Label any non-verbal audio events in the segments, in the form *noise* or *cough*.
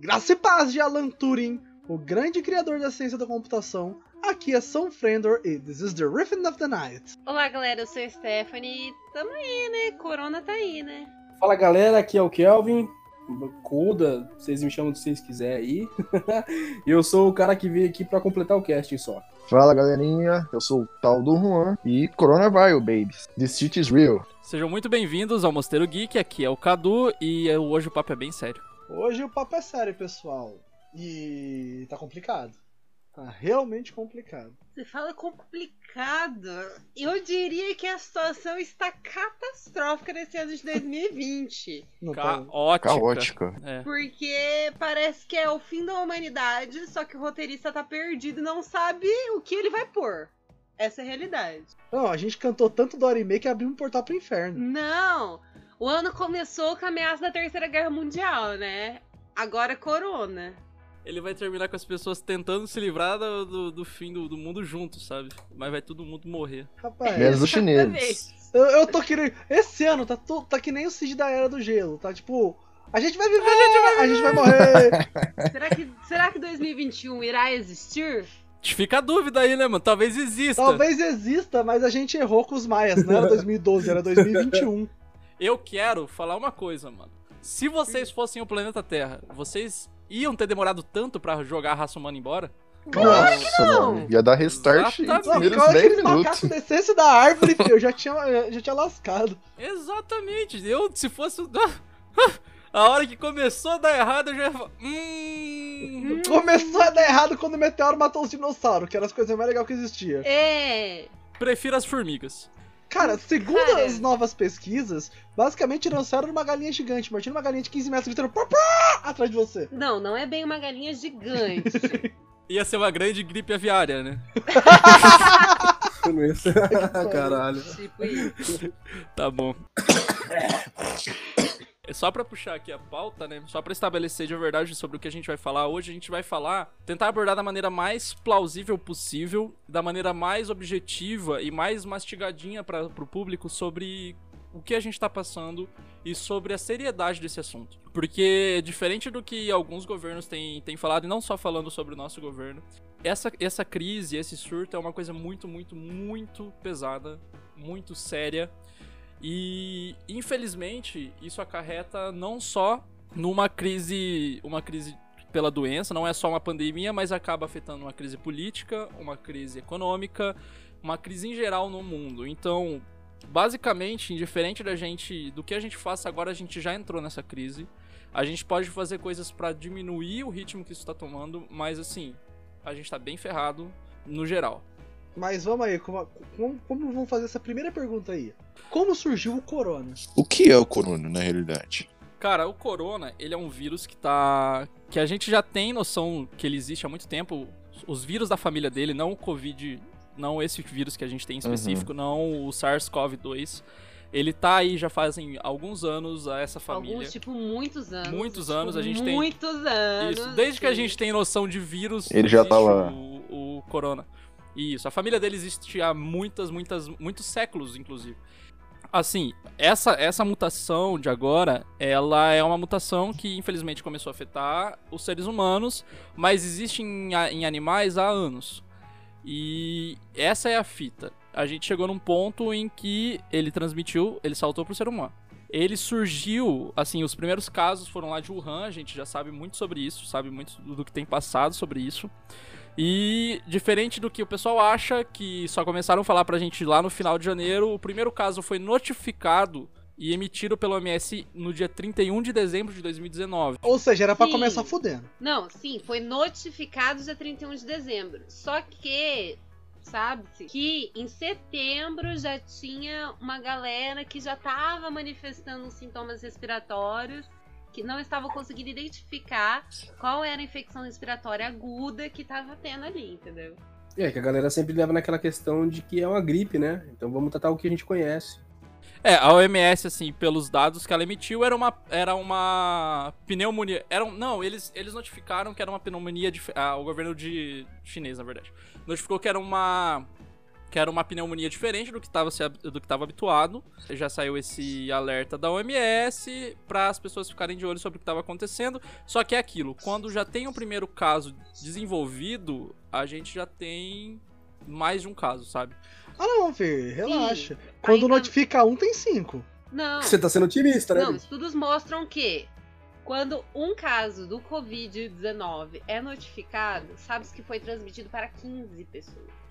Graça e paz de Alan Turing, o grande criador da ciência da computação. Aqui é São Frendor e This is the Riffin of the Night. Olá, galera, eu sou a Stephanie e tamo aí, né? Corona tá aí, né? Fala, galera, aqui é o Kelvin. Kuda, vocês me chamam do que vocês quiserem aí. *laughs* E eu sou o cara que veio aqui pra completar o casting só. Fala galerinha, eu sou o tal do Juan e Coronavirus, babies. This shit is real. Sejam muito bem-vindos ao Mosteiro Geek, aqui é o Cadu e hoje o papo é bem sério. Hoje o papo é sério, pessoal. E tá complicado. Tá realmente complicado. Você fala complicado. Eu diria que a situação está catastrófica nesse ano de 2020. Não tá... Caótica. Caótica. É. Porque parece que é o fim da humanidade, só que o roteirista tá perdido e não sabe o que ele vai pôr. Essa é a realidade. Não, a gente cantou tanto do anime que abriu um portal pro inferno. Não! O ano começou com a ameaça da Terceira Guerra Mundial, né? Agora Corona. Ele vai terminar com as pessoas tentando se livrar do, do, do fim do, do mundo juntos, sabe? Mas vai todo mundo morrer. Rapaz, Menos os chineses. eu, eu tô querendo. Esse ano tá, tá que nem o Cid da Era do Gelo, tá? Tipo, a gente vai viver, a gente vai, morrer. *laughs* Será que, será que 2021 irá existir? Fica a dúvida aí, né, mano? Talvez exista. Talvez exista, mas a gente errou com os maias. Não era 2012, era 2021. Eu quero falar uma coisa, mano. Se vocês fossem o planeta Terra, vocês iam ter demorado tanto pra jogar a raça humana embora? Nossa, não. mano. Ia dar restart Exatamente. porque primeiros a hora que 10 esse macaco minutos. descesse da árvore, filho, eu já tinha, eu já tinha lascado. Exatamente. Eu, se fosse. o- *laughs* A hora que começou a dar errado, eu já ia falar. Hum. Começou a dar errado quando o meteoro matou os dinossauros, que eram as coisas mais legais que existia. É. Prefiro as formigas. Cara, segundo Cara. as novas pesquisas, basicamente dinossauro era uma galinha gigante. Imagina uma galinha de 15 metros gritando pá, pá, atrás de você. Não, não é bem uma galinha gigante. *laughs* Ia ser uma grande gripe aviária, né? *laughs* *laughs* Caralho. tipo isso. Tá bom. *coughs* Só pra puxar aqui a pauta, né? Só pra estabelecer de verdade sobre o que a gente vai falar hoje, a gente vai falar, tentar abordar da maneira mais plausível possível, da maneira mais objetiva e mais mastigadinha para pro público sobre o que a gente tá passando e sobre a seriedade desse assunto. Porque diferente do que alguns governos têm, têm falado, e não só falando sobre o nosso governo, essa, essa crise, esse surto é uma coisa muito, muito, muito pesada, muito séria. E infelizmente isso acarreta não só numa crise, uma crise pela doença, não é só uma pandemia, mas acaba afetando uma crise política, uma crise econômica, uma crise em geral no mundo. Então, basicamente, indiferente da gente, do que a gente faça agora, a gente já entrou nessa crise. A gente pode fazer coisas pra diminuir o ritmo que isso tá tomando, mas assim, a gente tá bem ferrado no geral. Mas vamos aí, como, como, como vamos fazer essa primeira pergunta aí? Como surgiu o corona? O que é o corona, na realidade? Cara, o corona, ele é um vírus que tá. que a gente já tem noção que ele existe há muito tempo. Os vírus da família dele, não o Covid, não esse vírus que a gente tem em específico, não o SARS-CoV-2. Ele tá aí já fazem alguns anos a essa família. Alguns, tipo, muitos anos. Muitos Tipo, anos, a gente tem- Muitos anos. Isso, desde que a gente tem noção de vírus, Ele já tá lá. O, o corona. Isso, a família dele existe há muitas, muitas, muitos séculos, inclusive. Assim, essa, essa mutação de agora, ela é uma mutação que infelizmente começou a afetar os seres humanos, mas existe em, em animais há anos. E essa é a fita. A gente chegou num ponto em que ele transmitiu, ele saltou pro ser humano. Ele surgiu, assim, os primeiros casos foram lá de Wuhan, a gente já sabe muito sobre isso, sabe muito do que tem passado sobre isso. E diferente do que o pessoal acha, que só começaram a falar pra gente lá no final de janeiro, o primeiro caso foi notificado e emitido pelo OMS no dia 31 de dezembro de 2019. Ou seja, era pra Sim. começar fudendo. Não, sim, foi notificado dia 31 de dezembro. Só que, sabe-se, que em setembro já tinha uma galera que já tava manifestando sintomas respiratórios, que não estava conseguindo identificar qual era a infecção respiratória aguda que tava tendo ali, entendeu? É, que a galera sempre leva naquela questão de que é uma gripe, né? Então vamos tratar o que a gente conhece. É, a OMS, assim, pelos dados que ela emitiu, era uma, era uma pneumonia. Era um, não, eles, eles notificaram que era uma pneumonia. De, ah, o governo de chinês, na verdade. Notificou que era uma. Que era uma pneumonia diferente do que estava do que estava habituado. Já saiu esse alerta da OMS para as pessoas ficarem de olho sobre o que estava acontecendo. Só que é aquilo, quando já tem o primeiro caso desenvolvido, a gente já tem mais de um caso, sabe? Ah não, Fê, relaxa. Sim. Quando Ainda- notifica um, tem cinco. Não, Você tá sendo otimista, né? não, estudos mostram que quando um caso do Covid-19 é notificado, sabe-se que foi transmitido para 15 pessoas.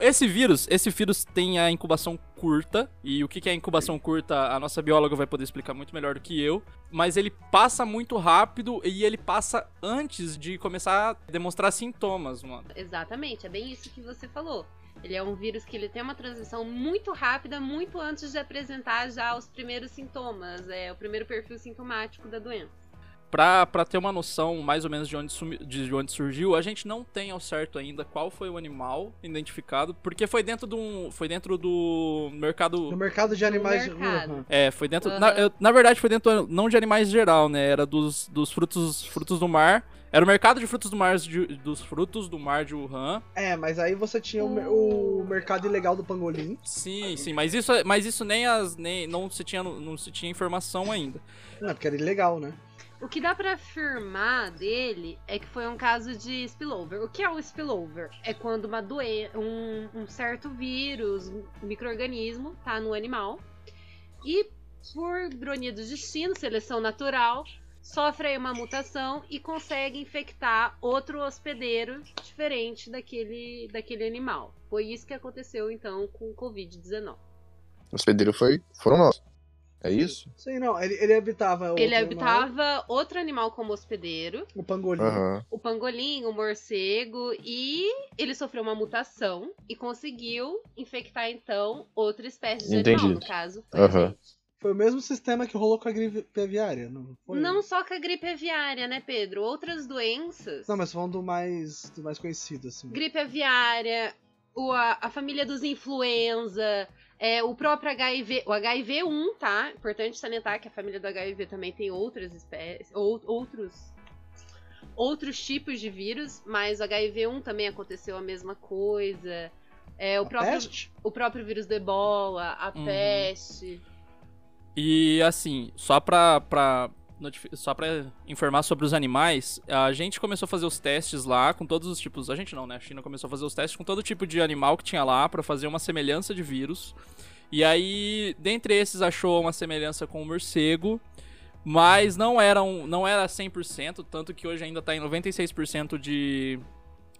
Esse vírus, esse vírus tem a incubação curta, e o que é incubação curta, a nossa bióloga vai poder explicar muito melhor do que eu, mas ele passa muito rápido e ele passa antes de começar a demonstrar sintomas, mano. Exatamente, é bem isso que você falou. Ele é um vírus que ele tem uma transmissão muito rápida, muito antes de apresentar já os primeiros sintomas, é o primeiro perfil sintomático da doença. Pra, pra ter uma noção mais ou menos de onde, sumi- de onde surgiu, a gente não tem ao certo ainda qual foi o animal identificado, porque foi dentro de um, foi dentro do mercado No mercado de animais. mercado. Uhum. É, foi dentro. Aham. Na, na verdade, foi dentro não de animais em geral, né? Era dos, dos frutos, frutos do mar. Era o mercado de frutos do mar de, dos frutos do mar de Wuhan. É, mas aí você tinha o, o mercado ilegal do pangolim. Sim, sim, mas isso, mas isso nem as nem não se tinha não se tinha informação ainda. Não, porque era ilegal, né? O que dá pra afirmar dele é que foi um caso de spillover. O que é o spillover? É quando uma doen um, um certo vírus, um microorganismo, tá no animal e por ironia do destino, seleção natural, sofre uma mutação e consegue infectar outro hospedeiro diferente daquele, daquele animal. Foi isso que aconteceu então com o Covid-19. O hospedeiro foi, foram nós. É isso? Sei não, ele, ele habitava. Ele outro animal, habitava outro animal como hospedeiro, O pangolim. Aham. o pangolim, o morcego, e ele sofreu uma mutação e conseguiu infectar então outra espécie de animal, Entendido. no caso. foi gente. Foi o mesmo sistema que rolou com a gripe aviária, não foi? Não só com a gripe aviária, né, Pedro? Outras doenças. Não, mas falando do mais, do mais conhecido, assim. Gripe aviária, o, a, a família dos influenza, é, o próprio HIV, o HIV1, tá? Importante salientar que a família do HIV também tem outras espécies, ou, outros outros tipos de vírus, mas o HIV1 também aconteceu a mesma coisa. É, o, A próprio, peste? o próprio vírus do ebola, a Uhum. peste. E assim, só pra, pra, só pra informar sobre os animais, a gente começou a fazer os testes lá com todos os tipos. A gente não, né? A China começou a fazer os testes com todo tipo de animal que tinha lá pra fazer uma semelhança de vírus. E aí, dentre esses, achou uma semelhança com o morcego. Mas não era, um, não era 100%, tanto que hoje ainda tá em 96% de,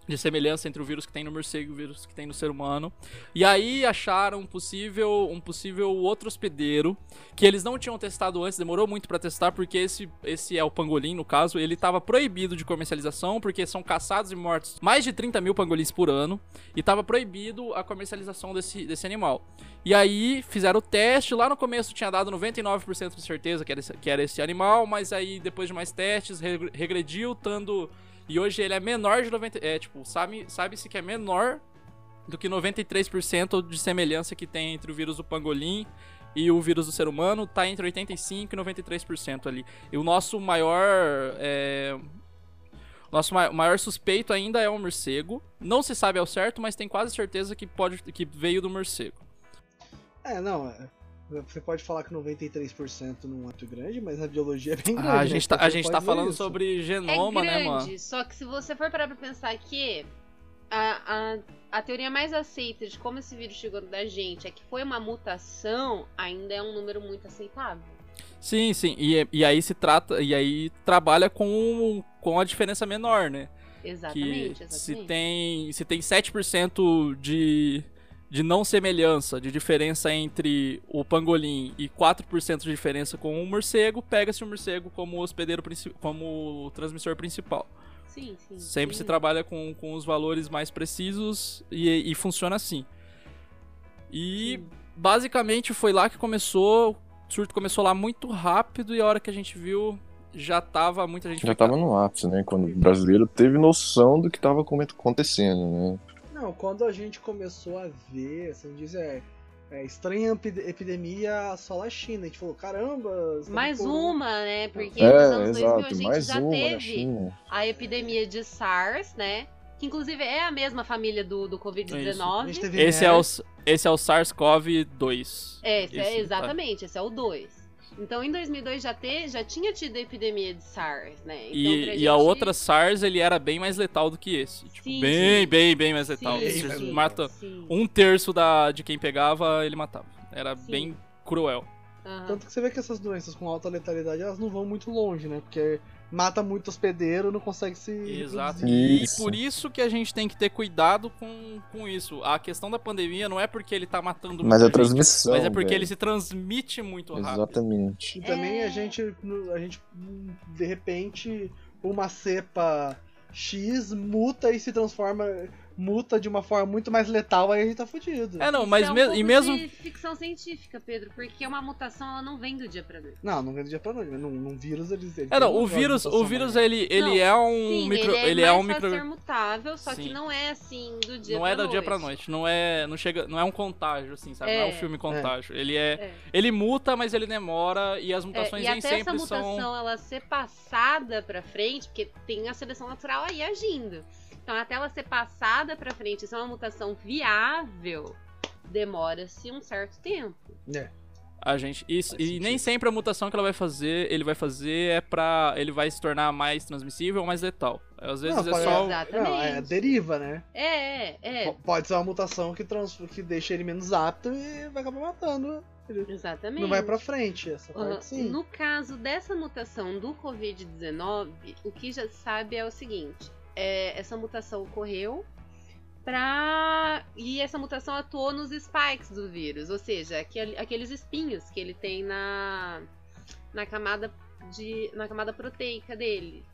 de semelhança entre o vírus que tem no morcego e o vírus que tem no ser humano. E aí acharam um possível, um possível outro hospedeiro que eles não tinham testado antes, demorou muito pra testar, porque esse, esse é o pangolim, no caso, ele tava proibido de comercialização, porque são caçados e mortos mais de 30 mil pangolins por ano, e tava proibido a comercialização desse, desse animal. E aí fizeram o teste, lá no começo tinha dado 99% de certeza que era, esse, que era esse animal, mas aí depois de mais testes, re- regrediu, tanto... E hoje ele é menor de 90... É, tipo, sabe- sabe-se que é menor do que 93% de semelhança que tem entre o vírus do pangolim e o vírus do ser humano, tá entre 85% e 93% ali. E o nosso maior. É... Nosso ma- maior suspeito ainda é o morcego. Não se sabe ao certo, mas tem quase certeza que, pode, que veio do morcego. É, não. É. Você pode falar que 93% não é muito grande, mas a biologia é bem grande. Ah, a né? gente tá, Então a gente tá ver falando isso. sobre genoma, é né, grande, mano? só que se você for parar pra pensar que a, a, a teoria mais aceita de como esse vírus chegou da gente é que foi uma mutação, ainda é um número muito aceitável. Sim, sim. E, e aí se trata. E aí trabalha com, com a diferença menor, né? Exatamente, que exatamente. se tem se tem 7% de de não semelhança, de diferença entre o pangolim e 4% de diferença com o morcego, pega-se o morcego como hospedeiro como o transmissor principal. Sim, sim. Sempre sim. se trabalha com, com os valores mais precisos e, e funciona assim. E basicamente foi lá que começou, o surto começou lá muito rápido e a hora que a gente viu já tava muita gente Já tava no ápice, né? Quando o brasileiro teve noção do que tava acontecendo, né? Não, quando a gente começou a ver, assim, diz, é, é estranha epi- epidemia só a China. A gente falou, caramba. Mais uma, né? Porque É, nos anos 2000 a exato. gente Mais já uma na teve a epidemia de SARS, né? que inclusive é a mesma família do, do A Covid-19. gente teve Esse é, o, esse é o SARS-CoV-2. É, esse é, tá. exatamente, esse é o 2. Então, em 2002 já, te, já tinha tido a epidemia de SARS, né? Então, E, pra e a gente- outra SARS, ele era bem mais letal do que esse. Tipo, Sim, bem, sim. bem, bem mais letal. Sim, sim, mata sim. um terço da, de quem pegava, ele matava. Era Sim. bem cruel. Aham. Tanto que você vê que essas doenças com alta letalidade, elas não vão muito longe, né? Porque mata muito hospedeiro, não consegue se Exato. reproduzir. E Isso. por isso que a gente tem que ter cuidado com, com isso. A questão da pandemia não é porque ele tá matando Mas muita a gente, transmissão. mas é porque velho. ele se transmite muito rápido. Exatamente. E também É. a gente, a gente, de repente, uma cepa X muta e se transforma, muta de uma forma muito mais letal, aí a gente tá fudido. É, não, mas é um me- e mesmo. de ficção científica, Pedro, porque uma mutação ela não vem do dia pra noite. Não, não vem do dia pra noite, mas num, num vírus eles. eles É, não, o vírus, o vírus maior. ele, ele Não, é um Sim, micro, ele é ele é mais um micro, ser mutável, só Sim. que não é assim do dia não pra é do noite. dia pra noite, não é, não chega, não é um contágio assim, sabe? Não é um É. filme contágio. Ele é, É. ele muta, mas ele demora e as É, mutações e nem até essa sempre mutação são ela ser passada pra frente, porque tem a seleção natural aí agindo. Então, até ela ser passada pra frente, se é uma mutação viável, demora-se um certo tempo. É. a gente isso Faz e nem sentido. sempre a mutação que ela vai fazer, ele vai fazer é pra. ele vai se tornar mais transmissível ou mais letal. Às vezes Não, é só Exatamente. Não, é deriva, né? É, é, P- Pode ser uma mutação que, trans... que deixa ele menos apto e vai acabar matando. exatamente. Não vai pra frente, essa parte sim. No caso dessa mutação do Covid-19, o que já se sabe é o seguinte: é, essa mutação ocorreu pra. E essa mutação atuou nos spikes do vírus, ou seja, aquele- aqueles espinhos que ele tem na, na camada de. na camada proteica dele.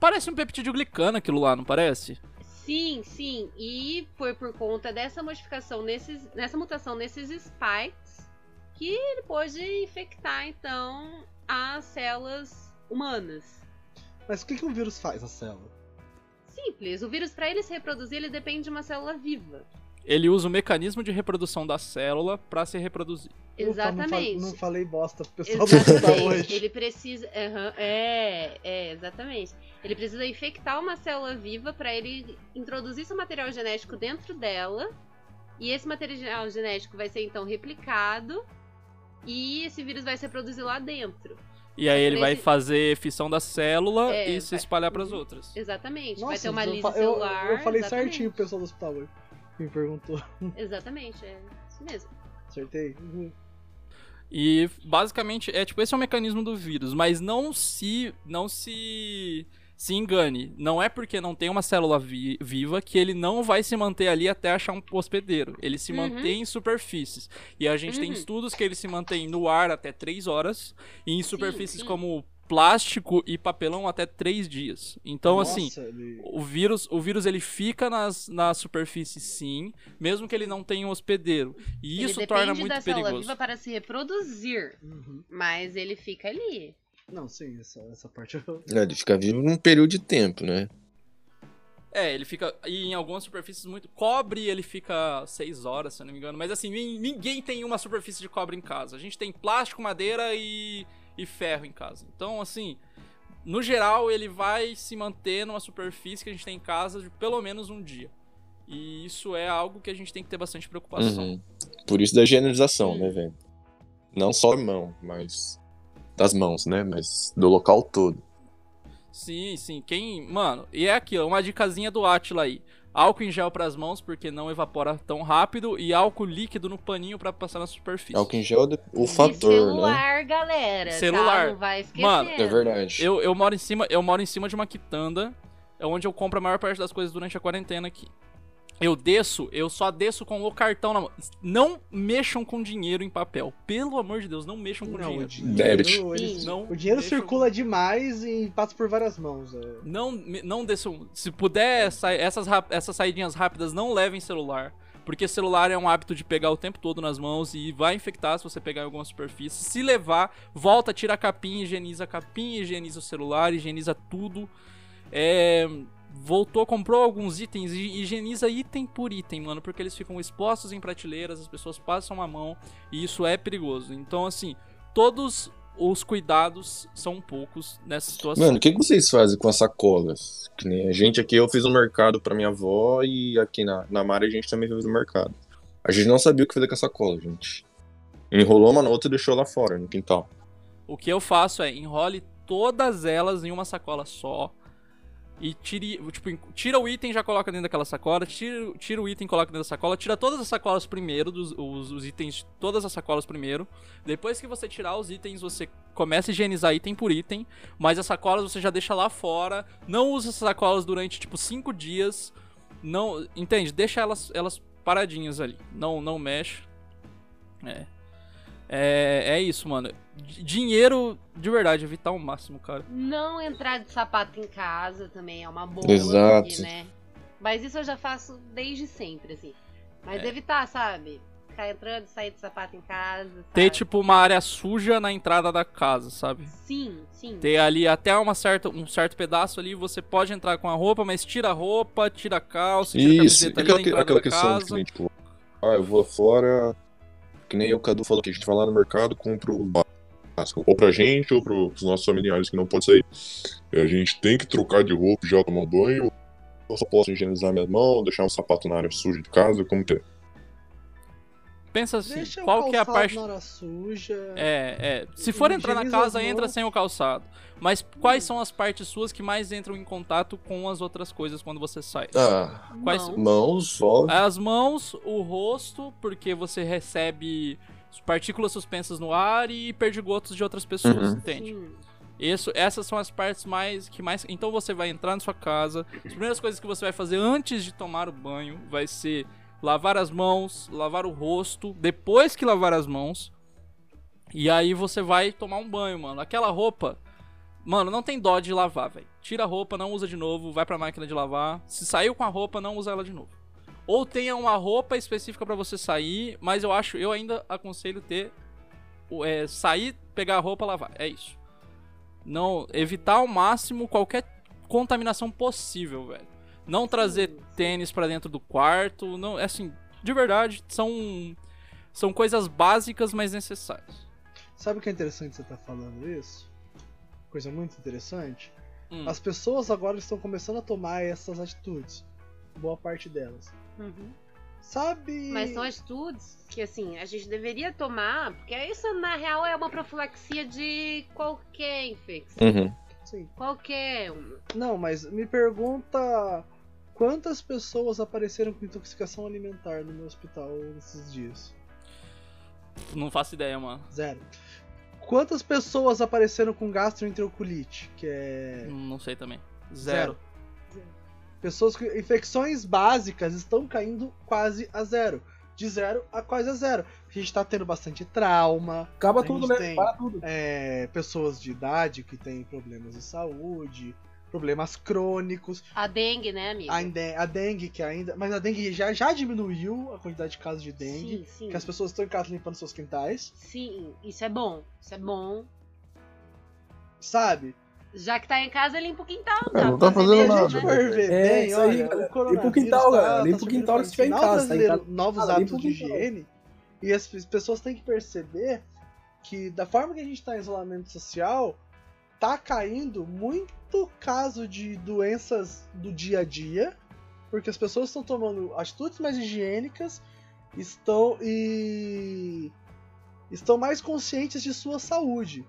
Parece um peptidoglicano aquilo lá, não parece? Sim, sim. E foi por conta dessa modificação nesses, nessa mutação nesses spikes que ele pôde infectar então as células humanas. Mas o que, que um vírus faz na célula? Simples. O vírus para ele se reproduzir, ele depende de uma célula viva. Ele usa o mecanismo de reprodução da célula pra se reproduzir. Ufa, não, fa- Exatamente. não falei bosta pro pessoal Exatamente. hoje. Ele precisa. aham, é, é, exatamente. Ele precisa infectar uma célula viva para ele introduzir seu material genético dentro dela. E esse material genético vai ser então replicado. E esse vírus vai se reproduzir lá dentro. E aí ele vai fazer fissão da célula É, e se vai- espalhar pras outras. Exatamente. vai Nossa, ter uma lise fa- eu- celular. eu falei exatamente. certinho pro pessoal do hospital hoje. Me perguntou. *laughs* Exatamente, é isso mesmo. Acertei? Uhum. E basicamente é tipo esse é o mecanismo do vírus, mas não se não se se engane, não é porque não tem uma célula vi- viva que ele não vai se manter ali até achar um hospedeiro. Ele se Uhum. mantém em superfícies. E a gente tem Uhum. estudos que ele se mantém no ar até 3 horas e em superfícies sim. como plástico e papelão até 3 dias. Então assim, Nossa, ele- o vírus, o vírus ele fica nas, na superfície sim, mesmo que ele não tenha um hospedeiro. E isso ele torna depende muito da célula perigoso. viva para se reproduzir. Uhum. Mas ele fica ali. Não, sim, essa, essa parte eu. *laughs* É, ele fica vivo num período de tempo, né? É, ele fica. E em algumas superfícies muito. Cobre ele fica 6 horas, se eu não me engano. Mas assim, nin- ninguém tem uma superfície de cobre em casa. A gente tem plástico, madeira e, e ferro em casa. Então, assim, no geral, ele vai se manter numa superfície que a gente tem em casa de pelo menos um dia. E isso é algo que a gente tem que ter bastante preocupação. Uhum. Por isso da higienização, Sim. né, velho? Não só mão, mas. Das mãos, né? Mas do local todo. Sim, sim. Quem. Mano, e é aqui, ó, uma dicasinha do Atila aí. Álcool em gel pras mãos, porque não evapora tão rápido, e álcool líquido no paninho pra passar na superfície. Álcool em gel, é o e fator, né? celular, galera. Celular. Tá? Não vai esquecer. Mano, É verdade. Eu, eu moro em cima, eu moro em cima de uma quitanda, é onde eu compro a maior parte das coisas durante a quarentena aqui. Eu desço, eu só desço com o cartão na mão. Não mexam com dinheiro em papel. Pelo amor de Deus, não mexam com Não, o dinheiro. Débito. dinheiro, ele- Sim. Não o dinheiro circula demais e passa por várias mãos. é. Não, não desçam. Se puder, sa- essas, essas saidinhas rápidas, não levem celular. Porque celular é um hábito de pegar o tempo todo nas mãos e vai infectar se você pegar em alguma superfície. Se levar, volta, tira a capinha, higieniza a capinha, higieniza o celular, higieniza tudo. É, voltou, comprou alguns itens e higieniza item por item, mano, porque eles ficam expostos em prateleiras, as pessoas passam a mão e isso é perigoso. Então, assim, todos os cuidados são poucos nessa situação. Mano, o que, que vocês fazem com as sacolas? Que nem a gente aqui, eu fiz o mercado pra minha avó e aqui na, na Mari a gente também fez o mercado. A gente não sabia o que fazer com a sacola, gente. Enrolou uma na outra e deixou lá fora, no quintal. O que eu faço é enrole todas elas em uma sacola só. E tire, tipo, tira o item já coloca dentro daquela sacola. Tira, tira o item coloca dentro da sacola. Tira todas as sacolas primeiro, dos, os, os itens, todas as sacolas primeiro. Depois que você tirar os itens, você começa a higienizar item por item. Mas as sacolas você já deixa lá fora. Não usa essas sacolas durante, tipo, 5 dias. Não, entende? Deixa elas, elas paradinhas ali. Não, não mexe. É. É, é isso, mano. D- Dinheiro, de verdade, evitar o máximo, cara. Não entrar de sapato em casa também é uma boa. Exato. aqui, né? Mas isso eu já faço desde sempre, assim. Mas É. evitar, sabe? Ficar entrando e sair de sapato em casa. Sabe? Ter, tipo, uma área suja na entrada da casa, sabe? Sim, sim. Ter ali até uma certa, um certo pedaço ali, você pode entrar com a roupa, mas tira a roupa, tira a calça, tira a Isso, camiseta ali aquela, na que- entrada aquela da questão casa. que nem, tipo, ah, eu vou fora, que nem o Cadu falou que a gente vai lá no mercado, compra o básico, ou pra gente ou pros nossos familiares que não pode sair. E a gente tem que trocar de roupa já tomar banho, eu só posso higienizar minhas mãos, deixar um sapato na área suja de casa, como que é? Pensa assim, Deixa o qual que é a parte... na hora suja. É, é. Se for entrar na casa, as entra sem o calçado. Mas quais são as partes suas que mais entram em contato com as outras coisas quando você sai? Ah, Quais- Mãos. mãos, óbvio. As mãos, o rosto, porque você recebe partículas suspensas no ar e perdigotos de outras pessoas, Uhum. entende? Sim. Isso, essas são as partes mais que mais. Então você vai entrar na sua casa. As primeiras coisas que você vai fazer antes de tomar o banho vai ser lavar as mãos, lavar o rosto. Depois que lavar as mãos, e aí você vai tomar um banho, mano. Aquela roupa, mano, não tem dó de lavar, velho. Tira a roupa, não usa de novo, vai pra máquina de lavar. Se saiu com a roupa, não usa ela de novo. Ou tenha uma roupa específica pra você sair, mas eu acho, eu ainda aconselho ter é, sair, pegar a roupa, lavar. É isso. Não, evitar ao máximo qualquer contaminação possível, velho. Não trazer tênis pra dentro do quarto, não, é assim, de verdade, são são coisas básicas, mas necessárias. Sabe o que é interessante você estar falando isso? Coisa muito interessante. Hum. As pessoas agora estão começando a tomar essas atitudes. Boa parte delas. Uhum. Sabe. Mas são atitudes que, assim, a gente deveria tomar, porque isso, na real, é uma profilaxia de qualquer infecção. Uhum. Sim. Qualquer. Não, mas me pergunta quantas pessoas apareceram com intoxicação alimentar no meu hospital nesses dias? Não faço ideia, mano. Zero. Quantas pessoas apareceram com gastroenterocolite? Que é. Não sei também. Zero. Pessoas com infecções básicas estão caindo quase a zero. De zero a quase a zero. A gente tá tendo bastante trauma. Acaba tudo, né? tem- Para tudo. é, pessoas de idade que têm problemas de saúde, problemas crônicos. A dengue, né, amigo? A, a dengue, que ainda. Mas a dengue já, já diminuiu a quantidade de casos de dengue. Sim, sim. Que as pessoas estão em casa limpando seus quintais. Sim, isso é bom. Isso é bom. Sabe? Já que tá em casa, limpa o quintal. É, não tá fazer fazendo a nada, gente né? for ver É, bem, isso aí, olha, Limpa o quintal, tá- galera. tá Limpa o quintal se tiver em casa, tá em casa. Novos limpa hábitos de higiene. E as as pessoas têm que perceber que da forma que a gente tá em isolamento social, tá caindo muito caso de doenças do dia a dia, porque as pessoas estão tomando atitudes mais higiênicas, estão e estão mais conscientes de sua saúde.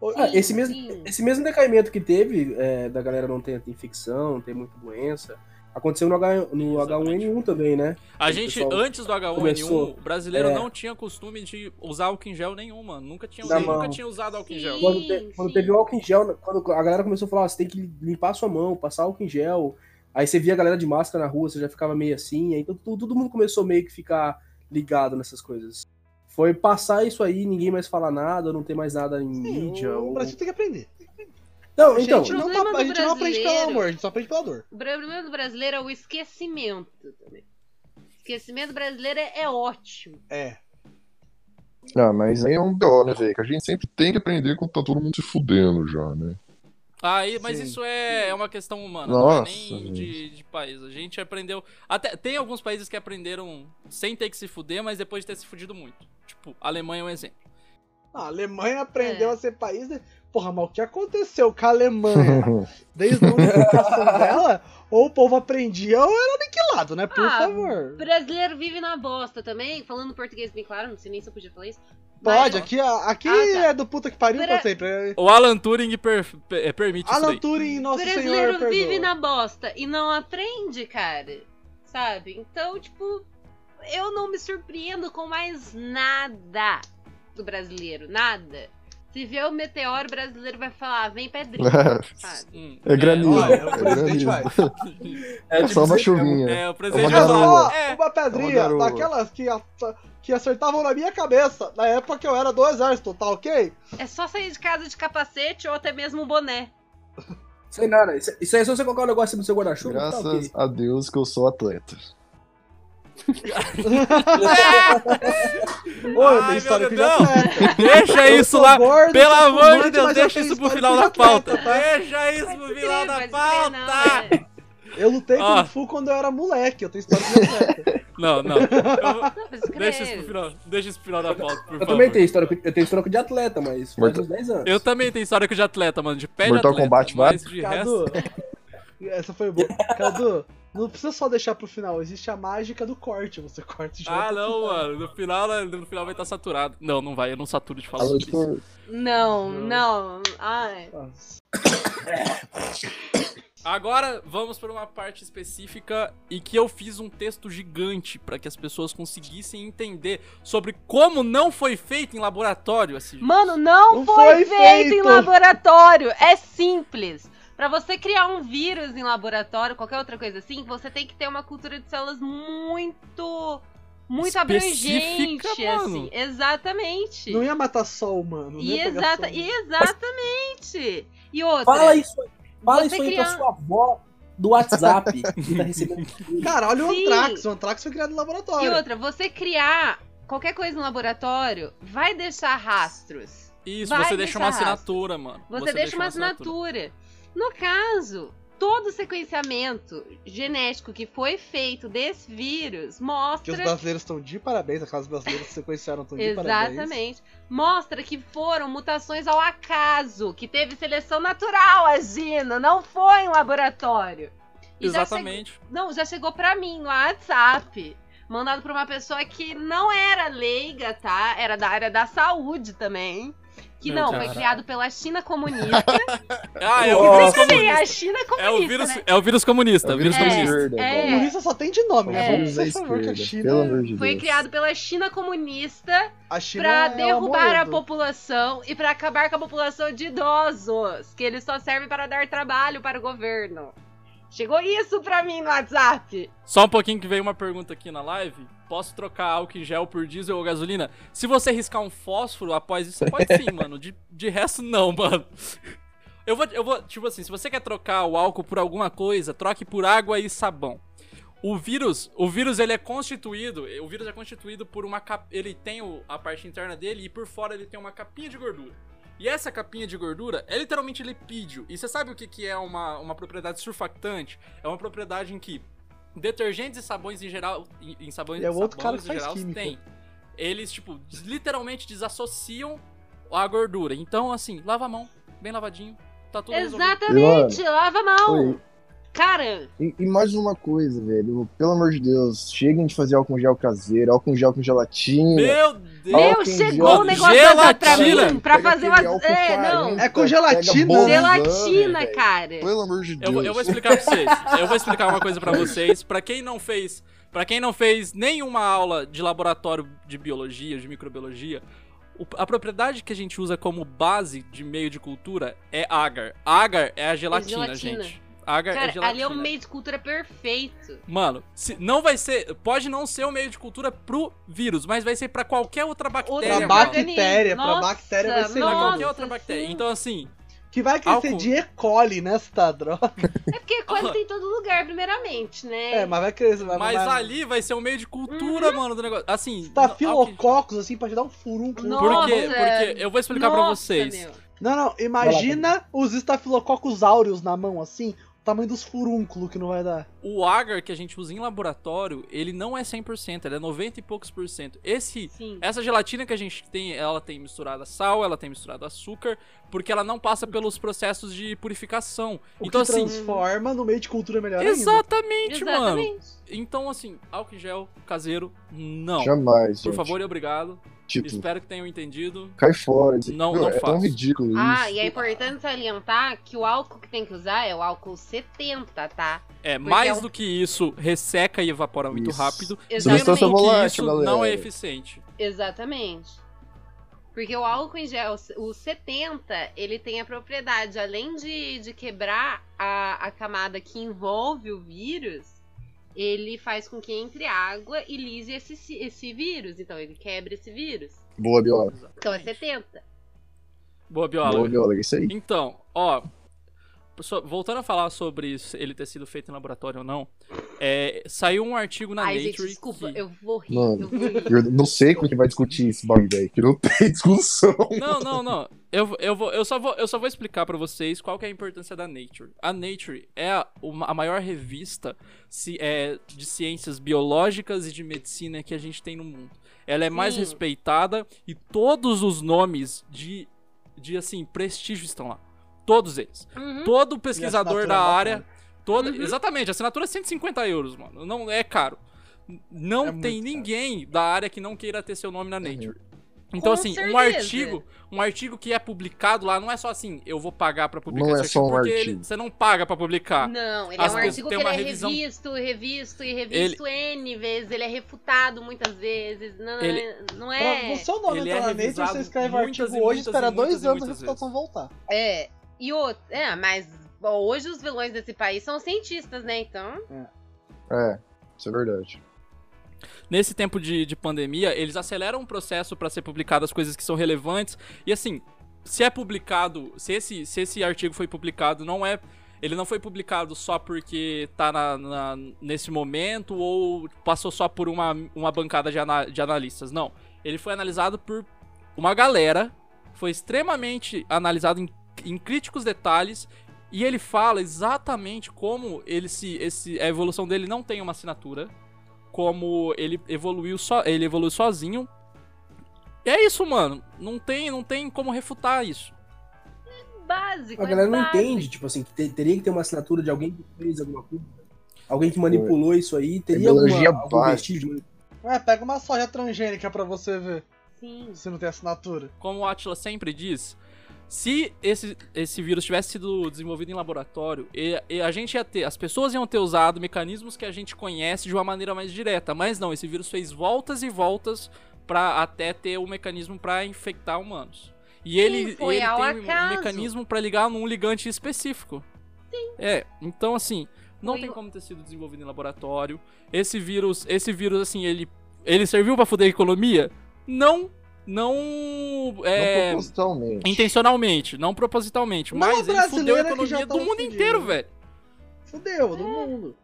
O- Ah, esse, mesmo, sim. esse mesmo decaimento que teve, é, da galera não ter infecção, não ter muita doença, aconteceu no, H, no Exatamente. H1N1 também, né? A gente, antes do H1N1, começou- o brasileiro é. não tinha costume de usar álcool em gel nenhum, mano. Nunca tinha, Da nunca tinha usado álcool em gel. Sim. Quando, te- quando teve o álcool em gel, quando a galera começou a falar, "Ah, você tem que limpar a sua mão, passar álcool em gel. Aí você via a galera de máscara na rua, você já ficava meio assim. Aí então, todo, todo mundo começou meio que ficar ligado nessas coisas. Foi passar isso aí, ninguém mais falar nada, não ter mais nada em Sim, mídia. o ou- Brasil tem que aprender. Não, A então, gente, não, tá- a gente não aprende pelo amor, a gente só aprende pela dor. O problema do brasileiro é o esquecimento também. O esquecimento brasileiro é, é ótimo. É. Ah, mas aí é um BO, né, velho? Que a gente sempre tem que aprender quando tá todo mundo se fudendo já, né? Aí, mas Sim. isso é, é uma questão humana, Nossa, não é nem de, de país. A gente aprendeu. Até tem alguns países que aprenderam sem ter que se fuder, mas depois de ter se fudido muito. Tipo, a Alemanha é um exemplo. A Alemanha aprendeu É. a ser país. Porra, mas o que aconteceu com a Alemanha desde a unificação dela? Ou o povo aprendia ou era aniquilado, né? Por Ah, favor. Brasileiro vive na bosta também, falando português bem claro, não sei nem se eu podia falar isso. Pode, aqui, aqui Ah, tá. é do puta que pariu pra sempre. O Alan Turing per- per- é, permite isso Alan. Turing, nosso senhor, brasileiro perdoa. vive na bosta e não aprende, cara. Sabe? Então, tipo, eu não me surpreendo com mais nada do brasileiro. Nada. Se vê o meteoro, o brasileiro vai falar, vem pedrinha, *laughs* sabe? É granizo. o é presidente. É, É só uma chuvinha. É, o presidente vai garoa. falar. É, uma pedrinha, Uma garoa. daquelas que, a- que acertavam na minha cabeça, na época que eu era do exército, tá ok? É só sair de casa de capacete ou até mesmo um boné. Sem nada. Isso, isso aí é só você colocar um negócio no seu guarda-chuva. tá Graças ok. a Deus que eu sou atleta. Ô, Ai, história meu com Deus, atleta. deixa isso lá. gordo, Pelo amor de Deus, eu deixa isso pro final com da atleta, pauta. tá? Deixa isso pro final da não, pauta. é. Eu lutei Ó. Kung Fu quando eu era moleque, eu tenho história com atleta. Não, não. Eu Não. Deixa isso pro final. Deixa isso pro final da pauta, por Eu favor. também tenho história, com- eu tenho história de atleta, mas faz Mortal- uns 10 anos. Eu também tenho história de atleta, mano. De pé de Mortal atleta. Kombat mas vai? de Cadu, resto... *laughs* essa foi boa. Cadu, não precisa só deixar pro final, existe a mágica do corte, você corta e joga Ah, não, final. mano. No final, né, no final vai estar saturado. Não, não vai. Eu não saturo de falar Falou sobre isso. Não, não. Ai. Nossa. Agora vamos para uma parte específica e que eu fiz um texto gigante para que as pessoas conseguissem entender sobre como não foi feito em laboratório esse Mano, não, Não foi, foi feito, em feito. laboratório. É simples. Pra você criar um vírus em laboratório, qualquer outra coisa assim, você tem que ter uma cultura de células muito. Muito Específica, abrangente, mano. assim. Exatamente. Não ia matar só o humano. E exata, só e exatamente. E outra. Fala isso, fala Você isso aí criar- pra sua avó do WhatsApp que tá recebendo. *laughs* Cara, olha o Sim. Antrax. O Antrax foi criado no E laboratório. outra, você criar qualquer coisa no laboratório vai deixar rastros. Isso, Vai você deixa uma deixar assinatura, mano. Você, deixa uma assinatura. No caso, todo o sequenciamento genético que foi feito desse vírus Que os mostra. brasileiros estão de parabéns, aquelas brasileiras que sequenciaram estão de *laughs* parabéns. Exatamente. Mostra que foram mutações ao acaso, que teve seleção natural agindo, não foi em laboratório. E já Exatamente. chegou- não, já chegou pra mim no WhatsApp. Mandado pra uma pessoa que não era leiga, tá? Era da área da saúde também. Que Meu não, Deus. foi criado pela China comunista. *laughs* Ah, é o vírus comunista. a China É comunista. o vírus, né? é o vírus comunista. É o vírus É. comunista. É. Comunista só tem de nome, né? É. Vamos da por favor, que a China, Foi criado pela China comunista a China pra é derrubar a população e pra acabar com a população de idosos, que eles só servem para dar trabalho para o governo. Chegou isso pra mim no WhatsApp. Só um pouquinho que veio uma pergunta aqui na live. Posso trocar álcool em gel por diesel ou gasolina? Se você riscar um fósforo após isso, pode sim, *laughs* mano. De, de resto, não, mano. Eu vou, eu vou, tipo assim, se você quer trocar o álcool por alguma coisa, troque por água e sabão. O vírus, o vírus ele é constituído, o vírus é constituído por uma cap, ele tem a parte interna dele e por fora ele tem uma capinha de gordura. E essa capinha de gordura é literalmente lipídio. E você sabe o que, que é uma, uma propriedade surfactante? É uma propriedade em que detergentes e sabões em geral, em, em sabões, E é o outro cara sabões que em faz geral química. tem. Eles, tipo, literalmente desassociam a gordura. Então, assim, lava a mão, bem lavadinho, tá tudo resolvido. Exatamente, lava a mão. Oi. Cara, E, e mais uma coisa, velho. Pelo amor de Deus, cheguem de fazer álcool gel caseiro, álcool gel com gelatina. Meu Deus! meu, chegou o negócio da pra Gelatina. mim pra Pega fazer uma. É, 40, não. É com gelatina. Bolzan, Gelatina, velho. cara. Pelo amor de Deus. Eu vou, eu vou explicar pra vocês. *laughs* Eu vou explicar uma coisa pra vocês. Pra quem não fez, para quem não fez nenhuma aula de laboratório de biologia, de microbiologia, a propriedade que a gente usa como base de meio de cultura é agar. Agar é a gelatina, gelatina. gente. Agar é Cara, gelatina. ali é um meio de cultura perfeito. Mano, se, não vai ser. Pode não ser o meio de cultura pro vírus, mas vai ser pra qualquer outra bactéria. Pra Outra bactéria, pra Nossa, bactéria vai ser Pra nossa. legal. qualquer outra bactéria. sim. Então, assim, Que vai crescer Álcool. de E. coli nesta *laughs* droga. É porque quase tem em todo lugar, primeiramente, né? É, mas vai crescer. Vai, mas vai, ali vai ser o meio de cultura, mano, do negócio. Assim. Estafilococos, assim, pra te dar um furúnculo. Nossa. Por quê? Porque eu vou explicar pra Nossa, vocês. meu. Não, não, imagina os estafilococos áureos na mão, assim, tamanho dos furúnculos que não vai dar. O agar que a gente usa em laboratório, ele não é 100%, ele é 90 e poucos por cento. Esse Sim. Essa gelatina que a gente tem, ela tem misturado sal, ela tem misturado açúcar, porque ela não passa pelos processos de purificação. O então, que assim. transforma no meio de cultura melhor ainda. Exatamente, mano. Exatamente. Então, assim, álcool em gel caseiro, não. Jamais, Por gente. favor e obrigado. Tipo, Espero que tenham entendido. cai fora. Não- Meu, não é tão faço. ridículo Ah, isso. e é importante salientar que o álcool que tem que usar é o álcool 70, tá? É, Porque mais é um- do que isso, resseca e evapora muito Isso. rápido. Exatamente. Volátil, isso não é galera. eficiente. Exatamente. Porque o álcool em gel, o 70, ele tem a propriedade, além de, de quebrar a, a camada que envolve o vírus, ele faz com que entre água e lise esse, esse vírus. Então ele quebra esse vírus. Boa, bióloga. Então é 70. Boa, bióloga. Boa, bióloga, isso aí. Então, ó. So- Voltando a falar sobre ele ter sido feito em laboratório ou não, é, saiu um artigo na Ai, Nature. gente, desculpa, que- eu vou rir. Mano, eu vou rir. Eu não sei como que vai discutir esse bagulho, velho. Que não tem *laughs* discussão. Não, não, não. Eu, eu, vou, eu, só vou, eu só vou explicar pra vocês qual que é a importância da Nature. A Nature é a, uma- a maior revista ci- é, de ciências biológicas e de medicina que a gente tem no mundo. Ela é mais Sim. respeitada e todos os nomes de, de assim, prestígio estão lá. Todos eles. Uhum. Todo pesquisador da é bacana. área. Todo, Uhum. Exatamente, a assinatura é 150 euros, mano. Não é caro. Não É tem ninguém da área que não queira ter seu nome na Nature. Então, Com assim, um certeza. artigo, um artigo que é publicado lá não é só assim, eu vou pagar pra publicar Não é esse só artigo, um porque ele- artigo. você não paga pra publicar. Não, ele Às é um artigo que ele é revisão- revisto, revisto e revisto N vezes, ele é refutado muitas vezes. Não, Ele- não Pra é. o seu nome Ele entrar é na Nature, você escreve o muitas artigo e hoje, muitas espera muitas dois e anos a muitas reputação voltar. É. E outro. É, mas hoje os vilões desse país são cientistas, né? Então. É, isso é verdade. Nesse tempo de, de pandemia, eles aceleram o processo pra ser publicado as coisas que são relevantes. E assim, se é publicado, se esse, se esse artigo foi publicado, não é. Ele não foi publicado só porque tá na, na- nesse momento ou passou só por uma, uma bancada de, ana- de analistas. Não. Ele foi analisado por uma galera, foi extremamente analisado em, em críticos detalhes. E ele fala exatamente como ele se, esse, a evolução dele não tem uma assinatura como ele evoluiu só, ele evoluiu sozinho. E é isso, mano. Não tem, não tem como refutar isso. Básico. A é galera não básico. entende, tipo assim, que te- teria que ter uma assinatura de alguém que fez alguma coisa. Alguém que manipulou isso aí. Teria alguma, biologia algum básica. vestígio de É, pega uma soja transgênica pra você ver Sim. se não tem assinatura. Como o Atila sempre diz, se esse, esse vírus tivesse sido desenvolvido em laboratório, e, e a gente ia ter, as pessoas iam ter usado mecanismos que a gente conhece de uma maneira mais direta, mas não, esse vírus fez voltas e voltas pra até ter um mecanismo pra infectar humanos. E ele, foi ele tem um acaso. mecanismo pra ligar num ligante específico. Sim. É, então assim, não Foi tem o- como ter sido desenvolvido em laboratório. Esse vírus, esse vírus assim, ele ele serviu pra foder a economia? Não, não é Não propositalmente. intencionalmente, não propositalmente, Não mas ele fudeu a economia do tava mundo fudida. inteiro, velho. Fudeu, do mundo.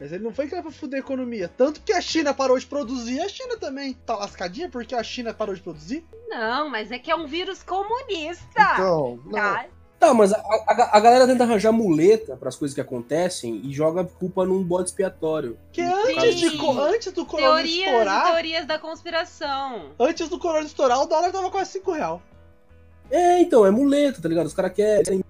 Mas ele não foi que era pra fuder a economia. Tanto que a China parou de produzir, a China também tá lascadinha porque a China parou de produzir. Não, mas é que é um vírus comunista. Então, não, tá? Tá, mas a, a- a galera tenta arranjar muleta para as coisas que acontecem e joga culpa num bode expiatório. Que antes, de, antes do corona Teorias estourar, teorias da conspiração. antes do corona estourar, o dólar tava quase 5 real. É, então, é muleta, tá ligado? Os caras querem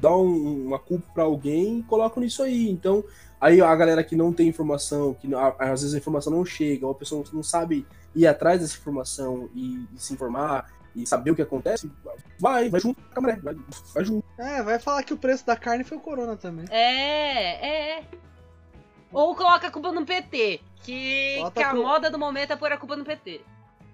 dar um- uma culpa pra alguém e colocam nisso aí. Então, aí a galera que não tem informação, que às vezes a informação não chega, ou a pessoa não sabe ir atrás dessa informação e, e se informar e saber o que acontece, vai, vai junto com a maré, vai, vai junto. É, vai falar que o preço da carne foi o corona também. É, é. Ou coloca a culpa no PT. Que, que a pro- moda do momento é pôr a culpa no PT.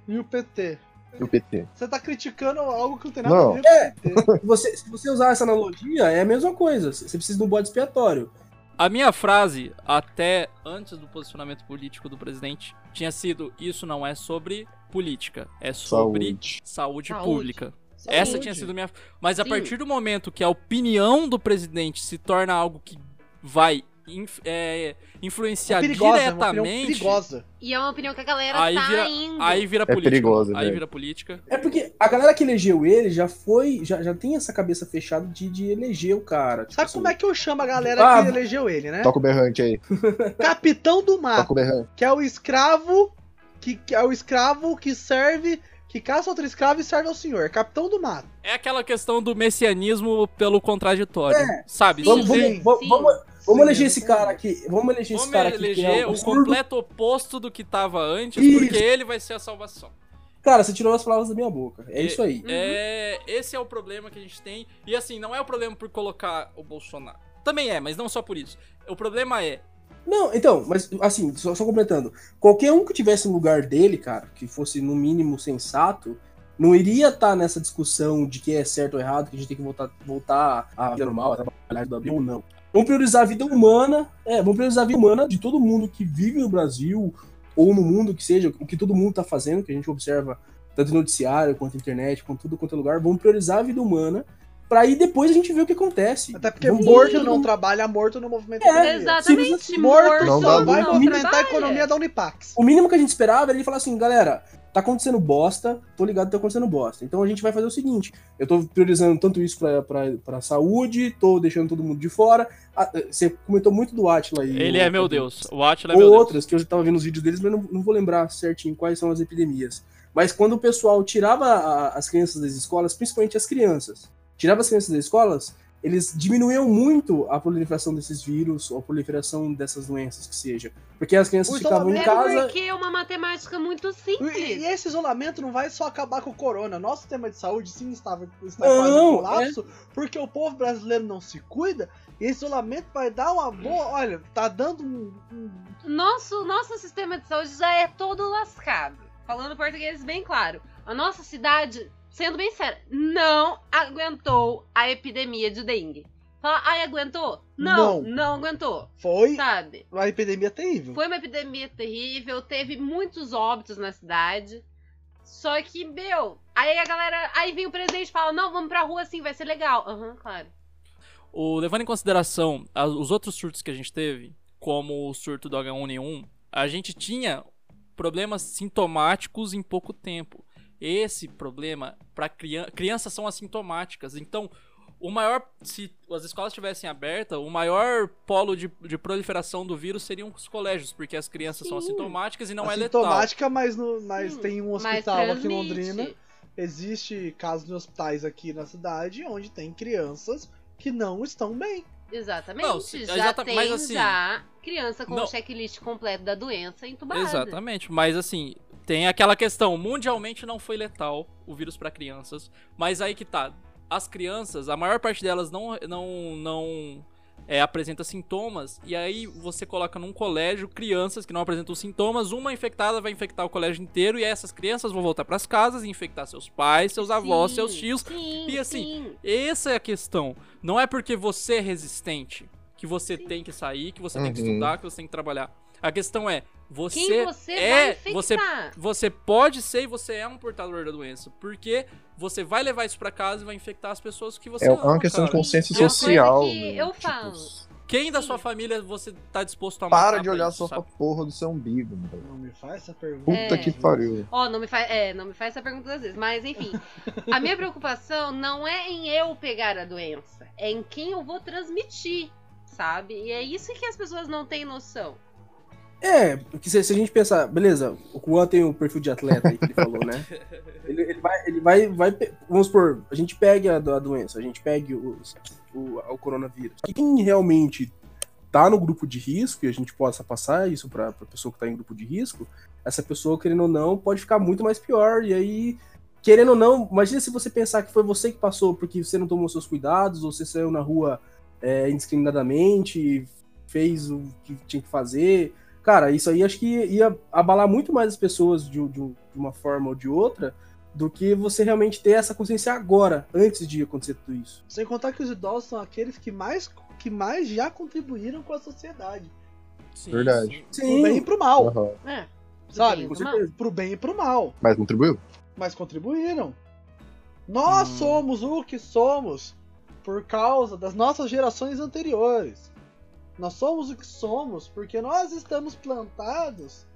E o PT? e o PT. Você tá criticando algo que não tem nada Não. a ver com o PT. Se você, se você usar essa analogia, é a mesma coisa. Você precisa de um bode expiatório. A minha frase, até antes do posicionamento político do presidente, tinha sido: Isso não é sobre política, é sobre Saúde. saúde, Saúde. pública. Essa Saúde. tinha sido minha. Mas a Sim. partir do momento que a opinião do presidente se torna algo que vai inf- é, influenciar É perigosa, é diretamente, perigosa. E é uma opinião que a galera Aí tá vira- indo. aí vira É política. perigoso, aí vira política. É porque a galera que elegeu ele já foi, já, já tem essa cabeça fechada de, de eleger o cara. Tipo Sabe assim, como é que eu chamo a galera Ah, que elegeu ele, né? Toca o berrante aí. *laughs* Capitão do Mar, Toca o berrante. que é o escravo que, que é o escravo que serve, que caça outro escravo e serve ao senhor. Capitão do Mato. É aquela questão do messianismo pelo contraditório. Sabe? Sim, vamos, sim, vamos, sim. vamos, vamos Sim, eleger esse cara aqui. Vamos eleger esse Vamos cara aqui. que eleger é o absurdo. completo oposto do que tava antes, Isso. porque ele vai ser a salvação. Cara, você tirou as palavras da minha boca. É E- isso aí. É, esse é o problema que a gente tem. E assim, não é o problema por colocar o Bolsonaro. Também é, mas não só por isso. O problema é. Não, então, mas assim, só, só completando. Qualquer um que tivesse no lugar dele, cara, que fosse no mínimo sensato, não iria estar nessa discussão de que é certo ou errado, que a gente tem que voltar, voltar vida normal, a trabalhar ou não. Vamos priorizar a vida humana, é, vamos priorizar a vida humana de todo mundo que vive no Brasil, ou no mundo que seja, o que todo mundo tá fazendo, que a gente observa tanto no noticiário, quanto na internet, quanto tudo quanto é lugar, vamos priorizar a vida humana, pra aí depois a gente ver o que acontece. Até porque Vamos morto não trabalha, morto no movimento É, economia. Exatamente. Simples- Morto Não só vai não movimentar a economia da Unipax. O mínimo que a gente esperava era ele falar assim, galera, tá acontecendo bosta, tô ligado que tá acontecendo bosta. Então a gente vai fazer o seguinte: eu tô priorizando tanto isso pra, pra, pra saúde, tô deixando todo mundo de fora. Ah, Você comentou muito do Atila aí. Ele o- é meu Deus. O Atila é Ou meu Deus. outras, que eu já tava vendo os vídeos deles, mas não, não vou lembrar certinho quais são as epidemias. Mas quando o pessoal tirava a- as crianças das escolas, principalmente as crianças, tirava as crianças das escolas, eles diminuíam muito a proliferação desses vírus, ou a proliferação dessas doenças que seja. Porque as crianças O ficavam em isolamento- É casa. porque é uma matemática muito simples. e esse isolamento não vai só acabar com o corona. Nosso sistema de saúde sim estava, está Não, quase em é. colapso, porque o povo brasileiro não se cuida. E esse isolamento vai dar uma boa. Olha, tá dando um. um- Nosso, nosso sistema de saúde já é todo lascado. Falando português bem claro. A nossa cidade, sendo bem séria, não aguentou a epidemia de dengue. Fala, ai, aguentou? Não, Não. não, aguentou. Foi Sabe? uma epidemia terrível. Foi uma epidemia terrível, teve muitos óbitos na cidade. Só que, meu, aí a galera. Aí vem o presidente e fala: não, vamos pra rua assim, vai ser legal. Aham, claro. O, levando em consideração a- os outros surtos que a gente teve, como o surto do H1N1, a gente tinha problemas sintomáticos em pouco tempo. Esse problema, para criança, crianças são assintomáticas. Então, o maior, se as escolas estivessem abertas, o maior polo de, de proliferação do vírus seriam os colégios, porque as crianças são Sim. assintomáticas e não é letal. Assintomática, mas, no, mas Sim, tem um hospital aqui em. Londrina. Existe casos de hospitais aqui na cidade onde tem crianças que não estão bem. Exatamente. Não, se- já exata- tem mas assim- já criança com o checklist completo da doença entubada. Exatamente, mas assim, tem aquela questão, mundialmente não foi letal o vírus para crianças, mas aí que tá, as crianças, a maior parte delas não não não é, apresenta sintomas, e aí você coloca num colégio crianças que não apresentam sintomas, uma infectada vai infectar o colégio inteiro, e aí essas crianças vão voltar pras casas e infectar seus pais, seus avós, Sim, seus tios, Sim, E assim, sim. essa é a questão. Não é porque você é resistente que você tem que sair, que você tem que Uhum. estudar, que você tem que trabalhar. A questão é, você Quem você é, vai infectar? você você pode ser e você é um portador da doença, porque você vai levar isso pra casa e vai infectar as pessoas que você É ama, uma questão de cara. consciência É uma coisa social. que né? eu Tipo, falo. Quem da sua família você tá disposto a matar Para de olhar isso, só pra porra do seu umbigo, mano. Não me faz essa pergunta. Puta É. que pariu. Ó, não me faz, é, não me faz essa pergunta às vezes, mas enfim. a minha preocupação não é em eu pegar a doença, é em quem eu vou transmitir, sabe? E é isso que as pessoas não têm noção. É, porque se, se a gente pensar, beleza, o Juan tem o perfil de atleta aí que ele falou, né? *laughs* Ele, ele vai, ele vai, vai, vamos supor, a gente pega a, a doença, a gente pega o, o, o coronavírus. Quem realmente tá no grupo de risco, e a gente possa passar isso pra, pra pessoa que tá em grupo de risco, essa pessoa, querendo ou não, pode ficar muito mais pior, e aí, querendo ou não, imagina se você pensar que foi você que passou porque você não tomou seus cuidados, ou você saiu na rua é, indiscriminadamente, fez o que tinha que fazer, Cara, isso aí acho que ia abalar muito mais as pessoas de, de um- de uma forma ou de outra do que você realmente ter essa consciência agora, antes de acontecer tudo isso. Sem contar que os idosos são aqueles que mais, que mais já contribuíram com a sociedade. Sim, Verdade. sim. Pro bem e pro mal. Aham. É. Sabe? bem Com certeza. Pro bem e pro mal. Mas contribuiu? Mas contribuíram. Nós Hum. somos o que somos por causa das nossas gerações anteriores. Nós somos o que somos porque nós estamos plantados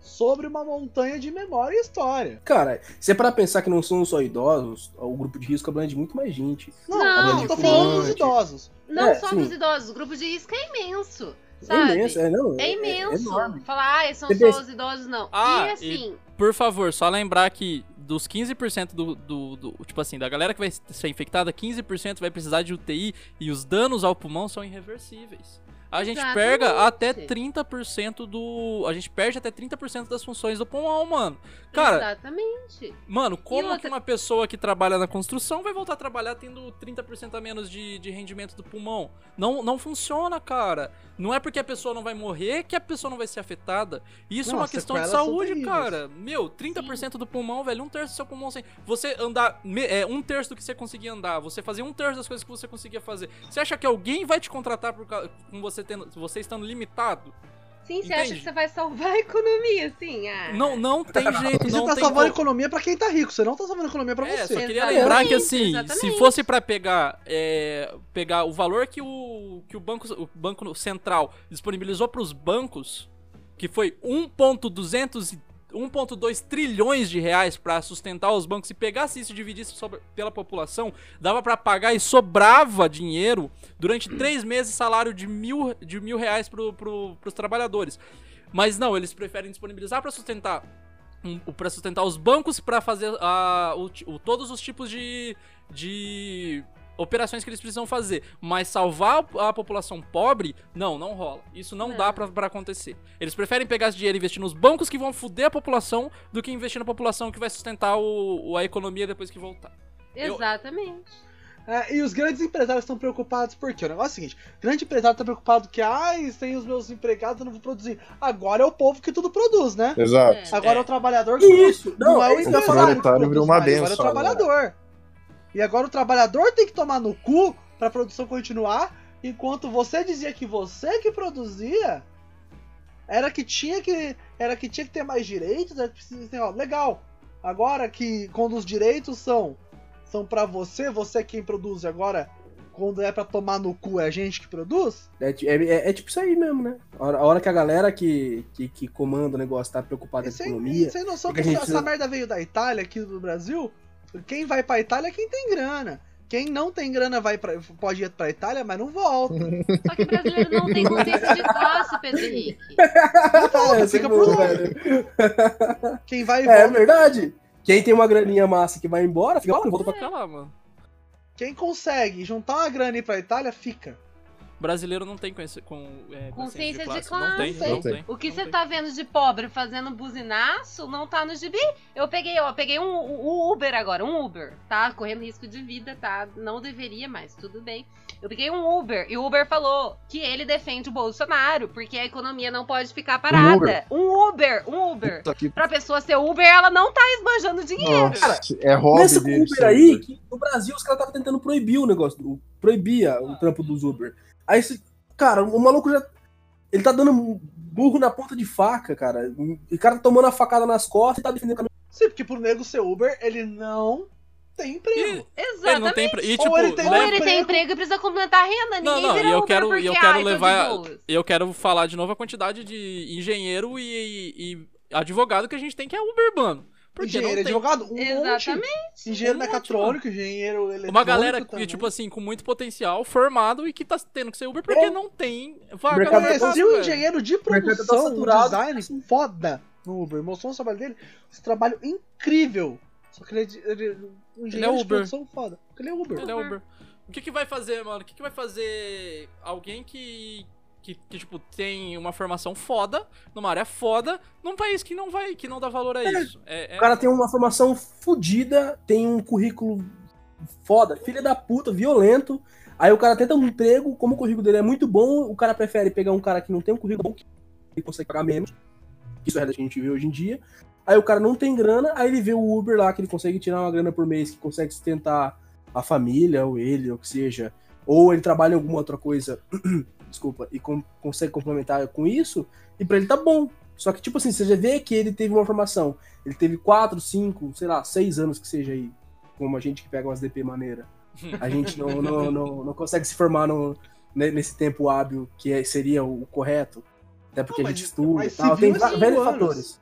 sobre uma montanha de memória e história. Cara, se é pra pensar que não são só idosos, o grupo de risco abrange muito mais gente. Não, Não, eu tô falando dos idosos. Não É, só sim. dos idosos, o grupo de risco é imenso. É Sabe? imenso, é, não, É imenso. enorme. Falar, ah, são Você só pensa- os idosos, não. Ah, e assim, Por favor, só lembrar que dos 15% do, do, do- Tipo assim, da galera que vai ser infectada, 15% vai precisar de UTI e os danos ao pulmão são irreversíveis. A gente Exatamente. pega até 30% do. A gente perde até 30% das funções do pulmão, mano. Cara, exatamente. mano, como outra- que uma pessoa que trabalha na construção vai voltar a trabalhar tendo 30% a menos de, de rendimento do pulmão? Não, não funciona, cara. Não é porque a pessoa não vai morrer que a pessoa não vai ser afetada. Isso Não, é uma questão de são saúde, cara. Meu, 30% do pulmão, velho, um terço do seu pulmão sem. Você andar. É, um terço do que você conseguia andar, você fazer um terço das coisas que você conseguia fazer. Você acha que alguém vai te contratar por, com você, tendo, você estando limitado? Sim, você acha que você vai salvar a economia, assim? Ah. Não, não tem *laughs* jeito, você não tá tem salvando como. economia pra quem tá rico, você não tá salvando economia pra É, você. só queria Exatamente, lembrar que assim, exatamente. se fosse pra pegar, é, pegar o valor que o que o banco, o banco central disponibilizou para os bancos, que foi 1.200 e- 1.2 trilhões de reais pra sustentar os bancos e pegasse isso e dividisse sobre- pela população, dava pra pagar e sobrava dinheiro durante *clears throat* três meses salário de mil, de mil reais pro, pro, pros trabalhadores. Mas não, eles preferem disponibilizar pra sustentar um, para sustentar os bancos para fazer ah, o o- todos os tipos de, de operações que eles precisam fazer, mas salvar a população pobre, não, não rola. Isso não, Não. dá pra, pra acontecer. Eles preferem pegar esse dinheiro e investir nos bancos que vão foder a população do que investir na população que vai sustentar o, o- a economia depois que voltar. eu- Exatamente. É, e os grandes empresários estão preocupados porque o negócio é o seguinte: o grande empresário tá preocupado que, ai, sem os meus empregados eu não vou produzir. Agora é o povo que tudo produz, né? Exato. É. Agora é, o trabalhador que Isso, não, não é o é eu empresário. Proletário produz virou uma mais, Agora é o benção trabalhador. E agora o trabalhador tem que tomar no cu pra produção continuar, enquanto você dizia que você que produzia era que tinha que era que tinha que ter mais direitos, era que precisa ter, ó, legal. Agora que quando os direitos são são para você, você é quem produz, agora quando é pra tomar no cu é a gente que produz? É, é- é- é tipo isso aí mesmo, né? A hora, a hora que a galera que, que, que comanda o negócio tá preocupada com a economia. sem noção que que a gente essa merda veio da Itália aqui do Brasil. Quem vai pra Itália é quem tem grana. Quem não tem grana vai pra, pode ir pra Itália, mas não volta. *laughs* Só que o brasileiro não tem consciência de classe, Pedro Henrique. Não volta, É, fica lá. velho. Quem vai e É volta. verdade. Quem tem uma graninha massa que vai embora, fica lá, não volta pra Fica lá, mano. Quem consegue juntar uma grana e ir pra Itália, fica. Brasileiro não tem conheci- com, é, Consciência de Não classe. tem, Não não tem. tem. O que não você tá vendo de pobre fazendo buzinaço não tá no gibi. Eu peguei, ó, peguei um, um Uber agora, um Uber, tá? Correndo risco de vida, tá? Não deveria, mas tudo bem. Eu peguei um Uber e o Uber falou que ele defende o Bolsonaro porque a economia não pode ficar parada. Uber? Um Uber, um Uber. Puta que Pra pessoa ser Uber, ela não tá esbanjando dinheiro. Nossa, é hobby. Uber aí, Uber. que no Brasil os caras estavam tentando proibir o negócio, proibia o trampo dos Uber. Aí, esse, cara, o maluco já. Ele tá dando burro na ponta de faca, cara. O cara tá tomando a facada nas costas e tá defendendo o caminho. Sim, porque pro nego ser Uber, ele não tem emprego. Ele Exatamente. não tem. E Ou tipo, ele tem Ou ele tem emprego e precisa complementar a renda. Não, Ninguém não, vira e eu Uber quero, porque, eu quero ai, levar. Eu quero falar de novo a quantidade de engenheiro e, e advogado que a gente tem que é Uber, mano. Porque engenheiro, tem advogado, um Exatamente. monte. Engenheiro Um monte, mecatrônico, engenheiro eletrônico uma galera que, também. tipo assim, com muito potencial, formado e que tá tendo que ser Uber porque É. não tem vaga Mercado no Conheci um velho. engenheiro de tá produção, um saturado. design foda no Uber. Mostrou o trabalho dele. Esse trabalho incrível. Só que ele é, de- ele é um engenheiro de Uber. produção foda. Porque ele é Uber. Ele é Uber. O que que vai fazer, mano? O que que vai fazer alguém que, que, que, tipo, tem uma formação foda, numa área foda, num país que não vai, que não dá valor a isso? É, é- O cara tem uma formação fodida, tem um currículo foda, filha da puta, violento. Aí o cara tenta um emprego, como o currículo dele é muito bom, o cara prefere pegar um cara que não tem um currículo bom, que ele consegue pagar menos. Isso é a que a gente vê hoje em dia. Aí o cara não tem grana, aí ele vê o Uber lá, que ele consegue tirar uma grana por mês, que consegue sustentar a família, ou ele, ou que seja. Ou ele trabalha em alguma outra coisa, *clears throat* desculpa, e com- consegue complementar com isso, e pra ele tá bom. Só que, tipo assim, você já vê que ele teve uma formação. Ele teve 4, 5, sei lá, 6 anos que seja aí. Como a gente que pega umas DP maneira. A gente não, não, *laughs* não, não consegue se formar no, ne- nesse tempo hábil que é- seria o correto. Até porque Não, a mas- gente estuda e tal. Tem vários anos. fatores.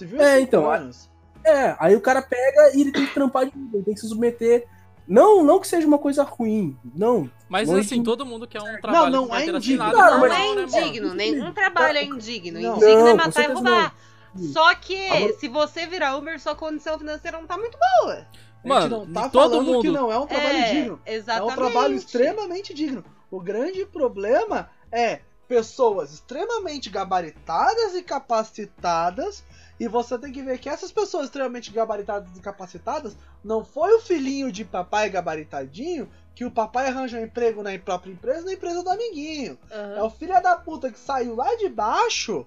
Viu É, então, anos? É, aí o cara pega e ele tem que trampar de novo, ele tem que se submeter. Não, não que seja uma coisa ruim, não. Mas Longe assim, de- todo mundo quer um trabalho não é carteira indigno. assinada Não, Não, mas- normal, é né, indigno, nenhum trabalho é indigno. Não. Indigno é Não, matar e roubar. não. Só que, Agora- se você virar Uber, sua condição financeira não tá muito boa. Mano, não tá todo falando que mundo. não é um trabalho é, digno. É Exatamente. um trabalho extremamente digno. O grande problema é pessoas extremamente gabaritadas e capacitadas. E você tem que ver que essas pessoas extremamente gabaritadas e capacitadas não foi o filhinho de papai gabaritadinho que o papai arranja um emprego na própria empresa na empresa do amiguinho. Aham. É o filho da puta que saiu lá de baixo,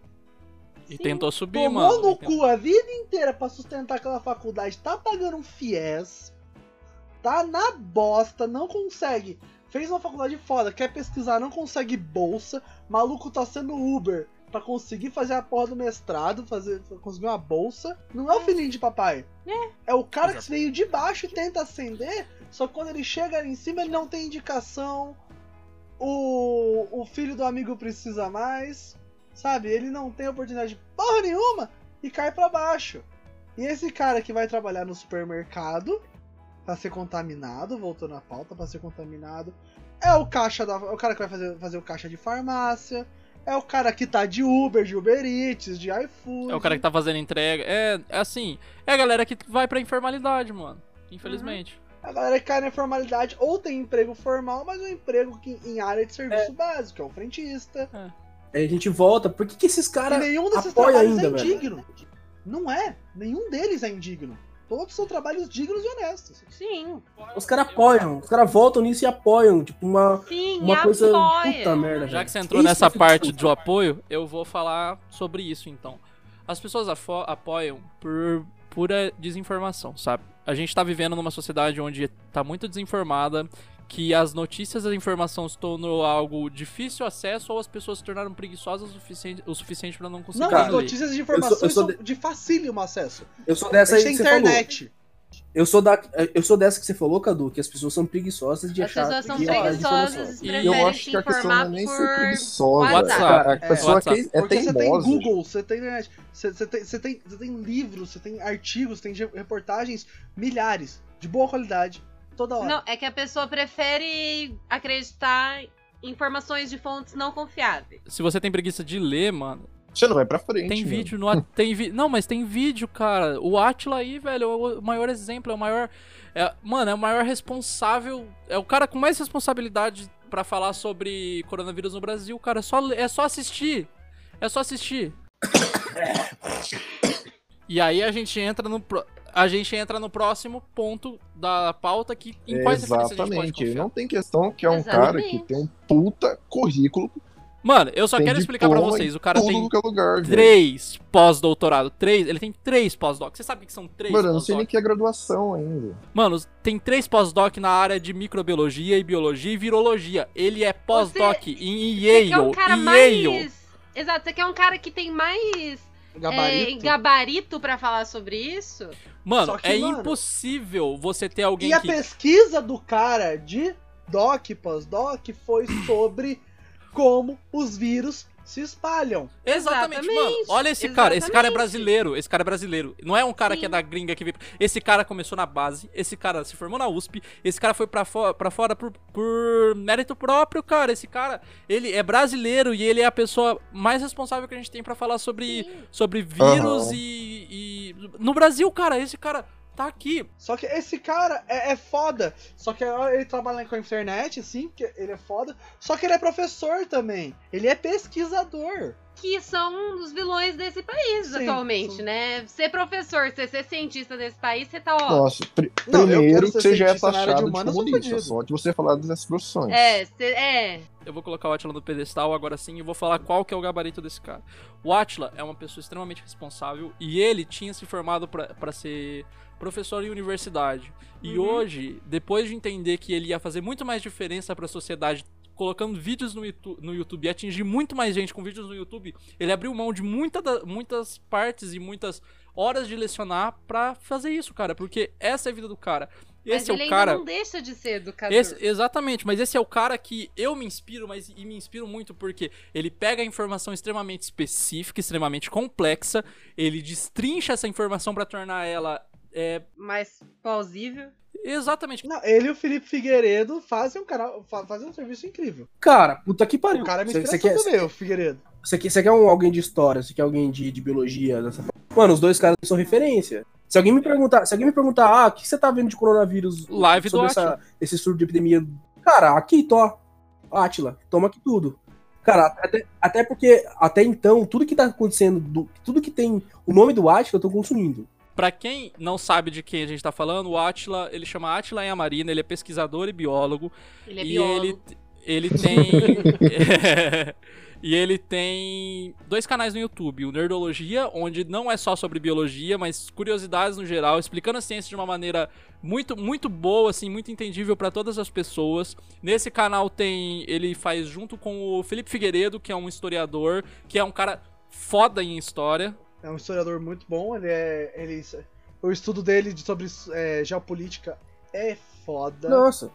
E tentou subir, tomou mano. no E tentou- cu a vida inteira pra sustentar aquela faculdade, tá pagando um fiéis, tá na bosta, não consegue. Fez uma faculdade foda, quer pesquisar, não consegue bolsa, maluco tá sendo Uber pra conseguir fazer a porra do mestrado, fazer, conseguir uma bolsa. Não é o filhinho de papai. É. o cara que veio de baixo e tenta ascender, só que quando ele chega ali em cima ele não tem indicação. O, o filho do amigo precisa mais, sabe? Ele não tem oportunidade de porra nenhuma e cai pra baixo. E esse cara que vai trabalhar no supermercado pra ser contaminado, voltando à pauta, pra ser contaminado, é o caixa da, é o cara que vai fazer, fazer o caixa de farmácia, é o cara que tá de Uber, de Uber Eats, de iFood. É o cara que tá fazendo entrega. É, é assim, é a galera que vai pra informalidade, mano. Infelizmente. A galera que cai na formalidade ou tem emprego formal, mas é um emprego que, em área de serviço básico, é o frentista. Aí a gente volta. Por que, que esses caras. nenhum desses apoia trabalhos ainda, é velho. indigno. Não é. Nenhum deles é indigno. Todos são trabalhos dignos e honestos. Sim, Os caras apoiam. Os caras voltam nisso e apoiam. Tipo, uma, sim, uma coisa. apoia. Puta merda. Já que você entrou Isso nessa fico parte do apoio, eu vou falar sobre isso então. As pessoas apoiam por pura desinformação, sabe? A gente tá vivendo numa sociedade onde tá muito desinformada, que as notícias e a informação se tornou algo difícil acesso ou as pessoas se tornaram preguiçosas o suficiente, o suficiente para não conseguir Não, as notícias de informações eu sou são de facílimo acesso. Eu sou A dessa aí tem que você falou. Eu sou, da, eu sou dessa que você falou, Cadu, que as pessoas são preguiçosas de As achar pessoas são que é a preguiçosas e E preferem eu acho que a questão não é nem ser preguiçosa. WhatsApp. A, a É, pessoa WhatsApp. que é Porque você tem teimosa. Google, você tem internet, você, você tem, você, tem, você tem livros, você tem artigos, tem ge- reportagens, milhares, de boa qualidade, toda hora. Não, é que a pessoa prefere acreditar em informações de fontes não confiáveis. Se você tem preguiça de ler, mano, Você não vai pra frente. tem mano. vídeo no tem vi... Não, mas tem vídeo, cara. O Atila aí, velho, é o maior exemplo, é o maior é, mano, é o maior responsável, é o cara com mais responsabilidade pra falar sobre coronavírus no Brasil, cara, é só é só assistir. É só assistir. *coughs* E aí a gente entra no pro- a gente entra no próximo ponto da pauta que em quais referências a gente pode Exatamente. Não tem questão que é um cara que Exatamente. tem um puta currículo. Mano, eu só quero explicar pra diploma vocês, o cara tem que é lugar, três pós-doutorado, três, ele tem três pós-doc. Você sabe o que são três Mano, eu não sei nem que é graduação ainda. Mano, tem três pós-doc na área de microbiologia e biologia e virologia. Ele é pós-doc em Você Yale, quer um cara Yale. mais. Exato, você quer um cara que tem mais Gabarito. é, gabarito pra falar sobre isso? Mano, que, é mano, impossível você ter alguém E a que... pesquisa do cara de doc pós-doc foi sobre como os vírus se espalham. Exatamente, Exatamente, mano. Olha esse cara, esse cara é exatamente. brasileiro, esse cara é brasileiro. Não é um cara Sim. que é da gringa que veio. Esse cara começou na base, esse cara se formou na USP, esse cara foi pra, fo pra fora por, por mérito próprio, cara. Esse cara, ele é brasileiro e ele é a pessoa mais responsável que a gente tem pra falar sobre, sobre vírus Aham. e, e. No Brasil, cara, esse cara tá aqui. Só que esse cara é, é foda. Só que ele trabalha com a internet, sim, que ele é foda. Só que ele é professor também. Ele é pesquisador. Que são os vilões desse país Sim, atualmente, sim. né? Ser professor, ser, ser cientista desse país, você tá, ó. Nossa, pri- Não, primeiro que você já é de taxado de sou comunista, só de você falar dessas profissões. É, cê- é. Eu vou colocar o Atila no pedestal agora sim e vou falar qual que é o gabarito desse cara. O Atila é uma pessoa extremamente responsável e ele tinha se formado pra ser professor em universidade. E Uhum. hoje, depois de entender que ele ia fazer muito mais diferença pra sociedade colocando vídeos no YouTube, no YouTube e atingir muito mais gente com vídeos no YouTube, ele abriu mão de muita da- muitas partes e muitas horas de lecionar pra fazer isso, cara, porque essa é a vida do cara. Mas esse é ele o cara. não deixa de ser educador. Esse- exatamente, mas esse é o cara que eu me inspiro, mas e me inspiro muito porque ele pega a informação extremamente específica, extremamente complexa, ele destrincha essa informação pra tornar ela é, Mais plausível. exatamente. Não, ele e o Felipe Figueiredo fazem um, canal, fa- fazem um serviço incrível. Cara, puta que pariu. O cara é minha Você você inspiração quer, também, o Figueiredo. você quer, você quer um, alguém de história, você quer alguém de, de biologia, dessa forma. Mano, os dois caras são referência. Se alguém me perguntar, se alguém me perguntar, ah, o que você tá vendo de coronavírus Live do sobre Átila. essa, esse surto de epidemia? Cara, aqui, tó. Átila, toma aqui tudo. Cara, até, até porque, até então, tudo que tá acontecendo, do- tudo que tem o nome do Átila, eu tô consumindo. Pra quem não sabe de quem a gente tá falando, o Atila, ele chama Atila Yamarina, ele é pesquisador e biólogo. Ele é e biólogo. ele, ele tem. *laughs* e ele tem dois canais no YouTube: o Nerdologia, onde não é só sobre biologia, mas curiosidades no geral, explicando a ciência de uma maneira muito, muito boa, assim, muito entendível pra todas as pessoas. Nesse canal tem. Ele faz junto com o Felipe Figueiredo, que é um historiador, que é um cara foda em história. É um historiador muito bom, ele é. Ele, o estudo dele de- sobre é, geopolítica é foda. Nossa.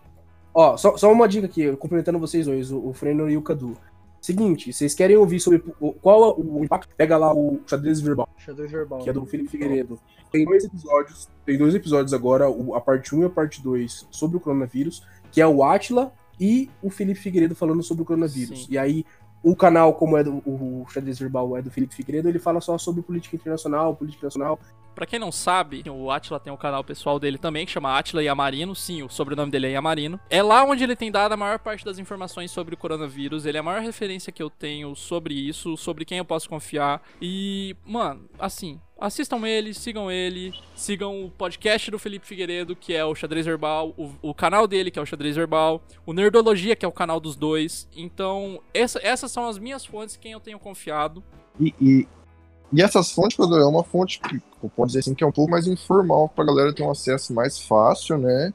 Ó, só, só uma dica aqui, complementando vocês dois, o, o Frenor e o Cadu. Seguinte, vocês querem ouvir sobre o- qual é o impacto? Pega lá o xadrez verbal, Xadrez verbal. que é do Felipe Figueiredo. Tem dois episódios, tem dois episódios agora, o- a parte 1 e a parte 2 sobre o coronavírus, que é o Atila e o Felipe Figueiredo falando sobre o coronavírus. Sim. E aí, o canal, como é do o xadrez verbal é do Felipe Figueiredo, ele fala só sobre política internacional, política nacional. Pra quem não sabe, o Atila tem um canal pessoal dele também, que chama Atila Yamarino. Sim, o sobrenome dele é Yamarino. É lá onde ele tem dado a maior parte das informações sobre o coronavírus. Ele é a maior referência que eu tenho sobre isso, sobre quem eu posso confiar. E, mano, assim, assistam ele, sigam ele, sigam o podcast do Felipe Figueiredo, que é o Xadrez Verbal, o, o canal dele, que é o Xadrez Verbal, o Nerdologia, que é o canal dos dois. Então, essa- essas são as minhas fontes, quem eu tenho confiado. E, e, e essas fontes, Cadu, é uma fonte que posso dizer assim que é um pouco mais informal pra galera ter um acesso mais fácil, né?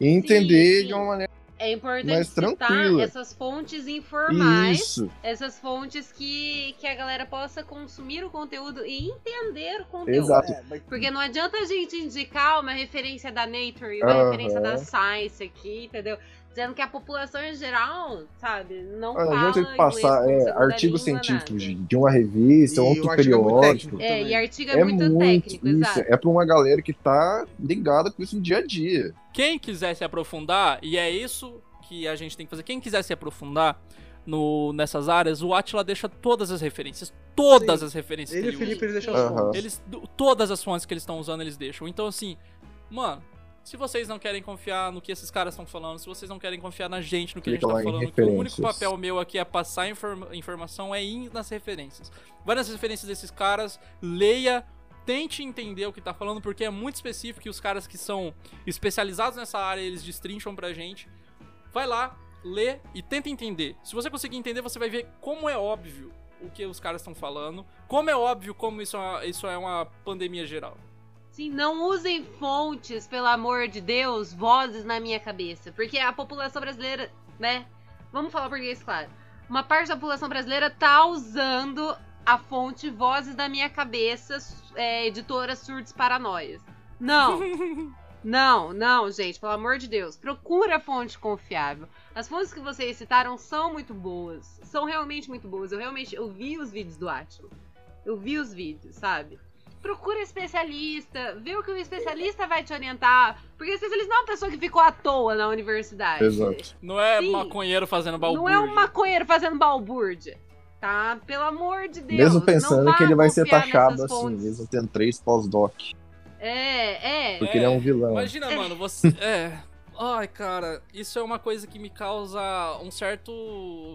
E entender sim. de uma maneira. É importante mais citar tranquila. essas fontes informais, Isso. essas fontes que, que a galera possa consumir o conteúdo e entender o conteúdo. Exato. É, Porque não adianta a gente indicar uma referência da Nature e uma referência da Science aqui, entendeu? Dizendo que a população em geral, sabe, não Ah, Não fala adianta ele passar é, artigos científicos de, de uma revista, E o outro é periódico. É, e também. artigo é, muito, técnico, exato. É pra uma galera que tá ligada com isso no dia a dia. Quem quiser se aprofundar, e é isso que a gente tem que fazer, quem quiser se aprofundar no, nessas áreas, o Atila deixa todas as referências. Todas Sim. as referências ele e que o ele Felipe eles deixam as fontes. Eles, todas as fontes que eles estão usando, eles deixam. Então, assim, mano, se vocês não querem confiar no que esses caras estão falando, se vocês não querem confiar na gente, no que Clica a gente em tá falando, que o único papel meu aqui é passar inform- informação, é ir nas referências. Vai nas referências desses caras, leia, tente entender o que tá falando, porque é muito específico e os caras que são especializados nessa área, eles destrincham pra gente. Vai lá, lê e tenta entender. Se você conseguir entender, você vai ver como é óbvio o que os caras estão falando, como é óbvio como isso é uma, isso é uma pandemia geral. Sim, não usem fontes, pelo amor de Deus, vozes na minha cabeça. Porque a população brasileira, né? Vamos falar português, claro. Uma parte da população brasileira tá usando a fonte Vozes da Minha Cabeça, é, editora Surdos Paranoias. Não. *laughs* Não, não, gente, pelo amor de Deus. Procura fonte confiável. As fontes que vocês citaram são muito boas. São realmente muito boas. Eu realmente eu vi os vídeos do Atila. Eu vi os vídeos, sabe? Procura especialista, vê o que o especialista vai te orientar. Porque o especialista não é uma pessoa que ficou à toa na universidade. Exato. Não é Sim. maconheiro fazendo balbúrdia. Não é um maconheiro fazendo balbúrdia. Tá? Pelo amor de Deus. mesmo pensando que ele vai ser taxado assim, fontes. mesmo tendo três pós-doc. É, é. Porque ele é um vilão. Imagina, mano, você. É. Ai, cara, isso é uma coisa que me causa um certo.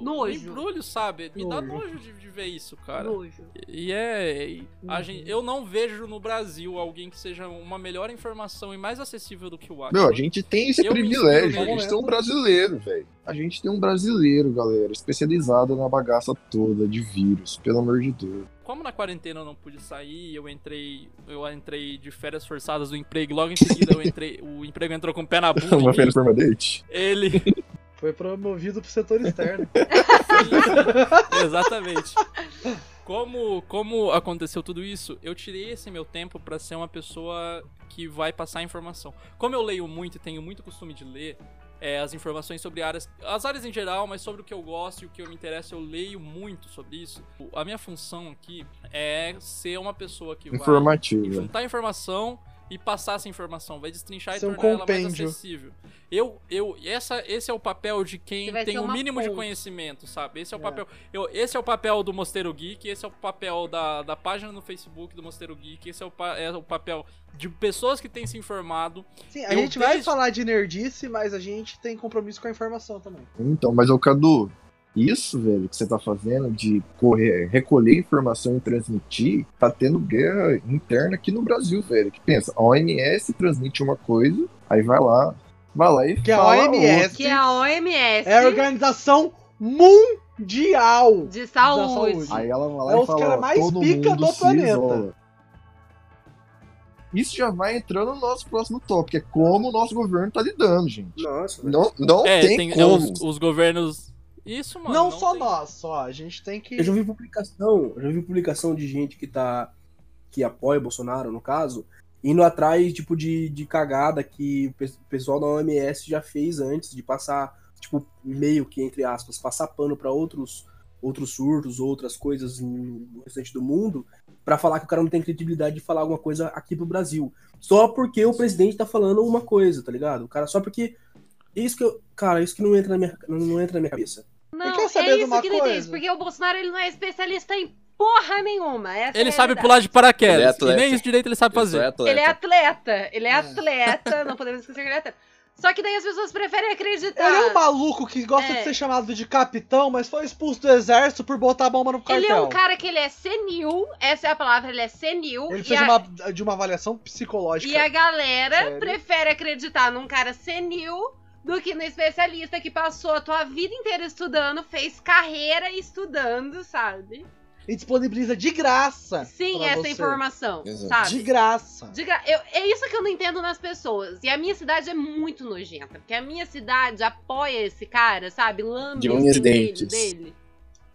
Nojo. embrulho, sabe? Me dá Nojo. nojo de, de ver isso, cara. Nojo. E é. e a Uhum. gente, eu não vejo no Brasil alguém que seja uma melhor informação e mais acessível do que o Meu, Atila. a gente tem esse Eu privilégio. A gente tem um brasileiro, velho. A gente tem um brasileiro, galera, especializado na bagaça toda de vírus, pelo amor de Deus. Como na quarentena eu não pude sair, eu entrei. Eu entrei de férias forçadas do emprego. Logo em seguida eu entrei. o emprego entrou com o pé na bunda. Uma férias permanente. ele. Foi promovido pro setor externo. *laughs* Sim, exatamente. Como, como aconteceu tudo isso, eu tirei esse meu tempo pra ser uma pessoa que vai passar informação. Como eu leio muito e tenho muito costume de ler é, as informações sobre áreas, as áreas em geral, mas sobre o que eu gosto e o que eu me interesso, eu leio muito sobre isso. A minha função aqui é ser uma pessoa que vai Informativo. juntar informação e passar essa informação, vai destrinchar e Ser um tornar ela mais compêndio. acessível. Eu, eu, essa, esse é o papel de quem vai tem o uma mínimo de ponte. conhecimento, sabe? Esse é o É. papel. Eu, esse é o papel do Mosteiro Geek, esse é o papel da, da página no Facebook do Mosteiro Geek, esse é o, é o papel de pessoas que têm se informado. Sim, a Eu gente vai desde- falar de nerdice, mas a gente tem compromisso com a informação também. Então, mas o Cadu, isso, velho, que você tá fazendo de correr, recolher informação e transmitir, tá tendo guerra interna aqui no Brasil, velho. Que pensa, a OMS transmite uma coisa, aí vai lá, vai lá e Que a fala OMS outra. Que é a OMS é a Organização Mundial. de saúde. saúde. Aí ela vai lá É e os fala, cara mais todo pica mundo do planeta. isola. Isso já vai entrando no nosso próximo tópico, é como o nosso governo tá lidando, gente. Nossa. Não, não é, tem, tem é, como. os, os governos. Isso, mano. não, só tem- nós, só. A gente tem que. Eu já vi publicação, eu já vi publicação de gente que tá. que apoia o Bolsonaro, no caso, indo atrás, tipo, de, de cagada que o pe- pessoal da OMS já fez antes de passar, tipo, meio que, entre aspas, passar pano pra outros, outros surtos, outras coisas no restante do mundo, pra falar que o cara não tem credibilidade de falar alguma coisa aqui pro Brasil. Só porque o presidente tá falando uma coisa, tá ligado? O cara, só porque. Isso que eu. Cara, isso que não entra na minha, não, não entra na minha cabeça. Não, quer saber é isso uma que ele diz, porque o Bolsonaro ele não é especialista em porra nenhuma. Essa é Ele a sabe pular de paraquedas. Ele é e nem isso direito ele sabe sou fazer. atleta. Ele é atleta, ele é É. atleta, *laughs* não podemos esquecer que ele é atleta. Só que daí as pessoas preferem acreditar. Ele é um maluco que gosta É. de ser chamado de capitão, mas foi expulso do exército por botar a bomba no cartel. Ele é um cara que ele é senil, essa é a palavra, ele é senil. Ele precisa a, de uma, de uma avaliação psicológica. e a galera Sério? prefere acreditar num cara senil do que no especialista que passou a tua vida inteira estudando, fez carreira estudando, sabe? E disponibiliza de graça. Sim, pra essa você. informação, Exato. sabe? De graça. De gra- eu- é isso que eu não entendo nas pessoas. E a minha cidade é muito nojenta. Porque a minha cidade apoia esse cara, sabe? Lambe De o unhas e dele, dentes. dele.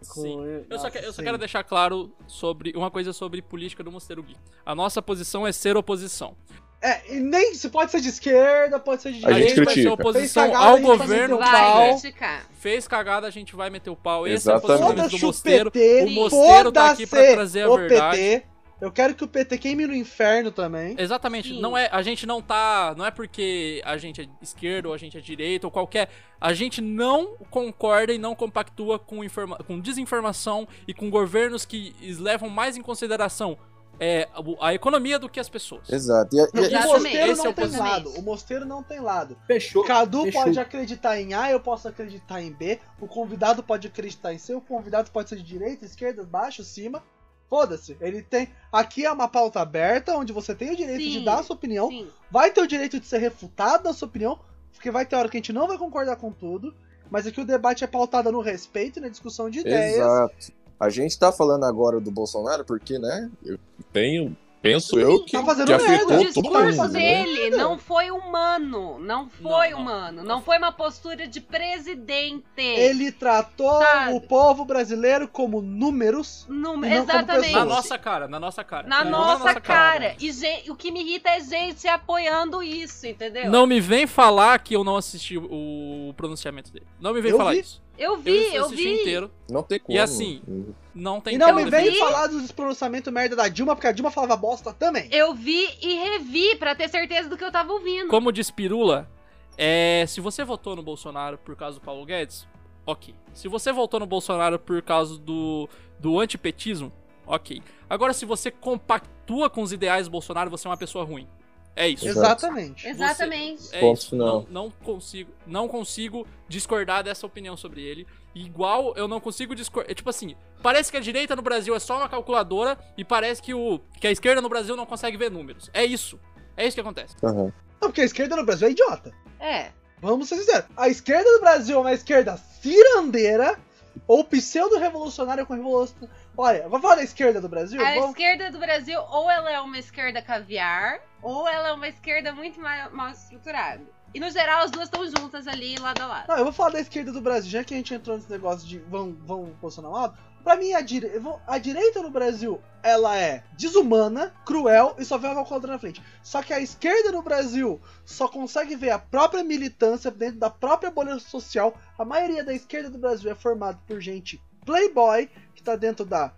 Sim. Eu só, que- eu só quero deixar claro sobre uma coisa sobre política do Mosteiro Geek. A nossa posição é ser oposição. É, e nem se pode ser de esquerda, pode ser de A gente vai ser critica. oposição cagada, ao a gente vai meter governo o que pau. Criticar. Fez cagada, a gente vai meter o pau. Esse é o Exatamente. posicionamento do o Mosteiro. PT, O Mosteiro tá aqui pra foda-se trazer a o verdade. PT. Eu quero que o PT queime no inferno também. Exatamente. Sim. Não é, a gente não tá. Não é porque a gente é esquerda ou a gente é direita ou qualquer. A gente não concorda e não compactua com, informa, com desinformação e com governos que es- levam mais em consideração é, o- a economia do que as pessoas. Exato. E, e- o Exatamente. mosteiro Esse é não o tem lado. O mosteiro não tem lado. Fechou. O Cadu Fechou. pode acreditar em A, eu posso acreditar em B. O convidado pode acreditar em C. O convidado pode ser de direita, esquerda, baixo, cima. Foda-se. Ele tem. Aqui é uma pauta aberta onde você tem o direito Sim, de dar a sua opinião. Sim. Vai ter o direito de ser refutado da sua opinião. Porque vai ter hora que a gente não vai concordar com tudo. Mas aqui o debate é pautado no respeito e na discussão de ideias. Exato. A gente tá falando agora do Bolsonaro porque, né? Tenho, penso eu que, Tá que afetou O todo discurso mundo, né? dele não foi humano. Não foi Não, humano. Não foi uma postura de presidente. Ele tratou Sabe? o povo brasileiro como números. E como exatamente. Na nossa cara, na nossa cara. Na Não nossa, cara. E gen- o que me irrita é gente apoiando isso, entendeu? Não me vem falar que eu não assisti o pronunciamento dele. Não me vem Eu falar vi. isso. Eu Eu, vi, eu, assisti vi. inteiro. Não tem como. E assim, Não tem E não como me vem falar dos pronunciamentos merda da Dilma, porque a Dilma falava bosta também. Eu vi e revi pra ter certeza do que eu tava ouvindo. Como diz Pirula, é, se você votou no Bolsonaro por causa do Paulo Guedes, ok. Se você votou no Bolsonaro por causa do, do antipetismo, ok. Agora, se você compactua com os ideais do Bolsonaro, você é uma pessoa ruim. É isso. Exatamente. Exatamente. É Ponto isso. final. Não, não consigo, não consigo discordar dessa opinião sobre ele. Igual eu não consigo discordar. Tipo assim, parece que a direita no Brasil é só uma calculadora e parece que, o, que a esquerda no Brasil não consegue ver números. É isso. É isso que acontece. Aham. Não, porque a esquerda no Brasil é idiota. É. Vamos ser sinceros. A esquerda do Brasil é uma esquerda cirandeira ou pseudo-revolucionária com revolução. Olha, vamos falar da esquerda do Brasil? A Vamos... esquerda do Brasil, ou ela é uma esquerda caviar, ou ela é uma esquerda muito mal, mal estruturada. E no geral as duas estão juntas ali, lado a lado. Não, eu vou falar da esquerda do Brasil, já que a gente entrou nesse negócio de vão, vão posicionar um lado. Pra mim, a, dire... a direita no Brasil, ela é desumana, cruel e só vê a calculadora na frente. Só que a esquerda no Brasil só consegue ver a própria militância dentro da própria bolha social. A maioria da esquerda do Brasil é formada por gente playboy, que tá dentro da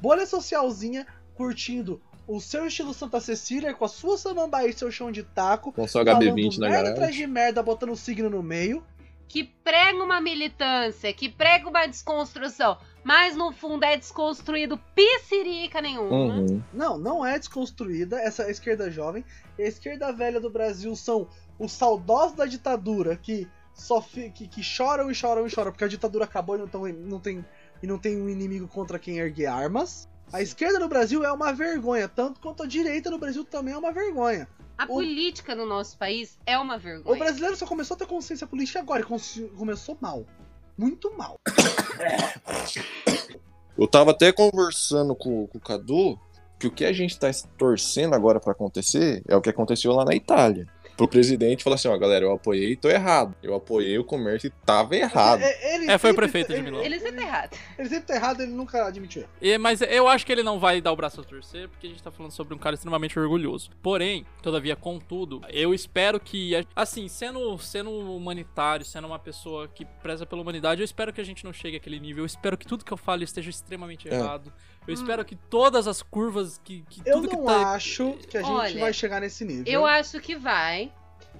bolha socialzinha, curtindo o seu estilo Santa Cecília, com a sua samambaia e seu chão de taco. Com seu falando HB20 na merda atrás de merda, botando o signo no meio. Que prega uma militância, que prega uma desconstrução, mas no fundo é desconstruído piscirica nenhuma. Uhum. Não, não é desconstruída essa esquerda jovem. E a esquerda velha do Brasil são os saudosos da ditadura que só fi- que, que choram e choram e choram porque a ditadura acabou e não, tão, não tem e não tem um inimigo contra quem ergue armas. A esquerda no Brasil é uma vergonha, tanto quanto a direita no Brasil também é uma vergonha. A O- política no nosso país é uma O vergonha. brasileiro só começou a ter consciência política agora e começou mal. Muito mal. Eu tava até conversando com, com o Cadu que o que a gente tá torcendo agora pra acontecer é o que aconteceu lá na Itália. Pro presidente falar assim, ó, galera, eu apoiei e tô errado. Eu apoiei o comércio e tava errado. É, ele É, foi o prefeito de ele- Milão. Ele sempre tá errado. Ele sempre tá errado, ele nunca admitiu. E- mas eu acho que ele não vai dar o braço a torcer, porque a gente tá falando sobre um cara extremamente orgulhoso. Porém, todavia, contudo, eu espero que, assim, sendo, sendo humanitário, sendo uma pessoa que preza pela humanidade, eu espero que a gente não chegue àquele nível. Eu espero que tudo que eu falo esteja extremamente É. Eu espero que todas as curvas, que, que Eu tudo que não tá. acho que a gente Olha, vai chegar nesse nível. Eu acho que vai.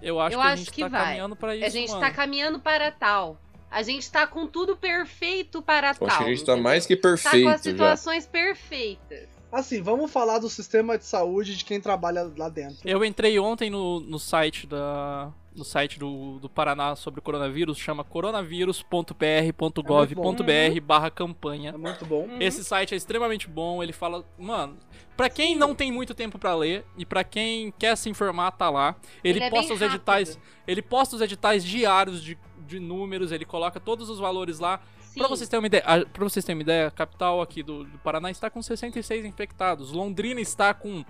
Eu acho eu que a acho gente que tá vai. caminhando pra isso. a gente mano. tá caminhando para tal. A gente tá com tudo perfeito para Eu tal. acho que a gente tá entendeu? mais que Tá com perfeito as já. situações perfeitas. Assim, vamos falar do sistema de saúde de quem trabalha lá dentro. Eu entrei ontem no, no site da no site do, do Paraná sobre o coronavírus, chama coronavírus.pr.gov.br barra campanha. É muito bom. Uhum. Esse site é extremamente bom, ele fala, mano, pra quem não tem muito tempo pra ler e pra quem quer se informar, tá lá. Ele, Ele é posta os editais, rápido. ele posta os editais diários de, de números, ele coloca todos os valores lá. Pra vocês terem uma ideia, a- pra vocês terem uma ideia, a capital aqui do, do Paraná está com 66 infectados. Londrina está com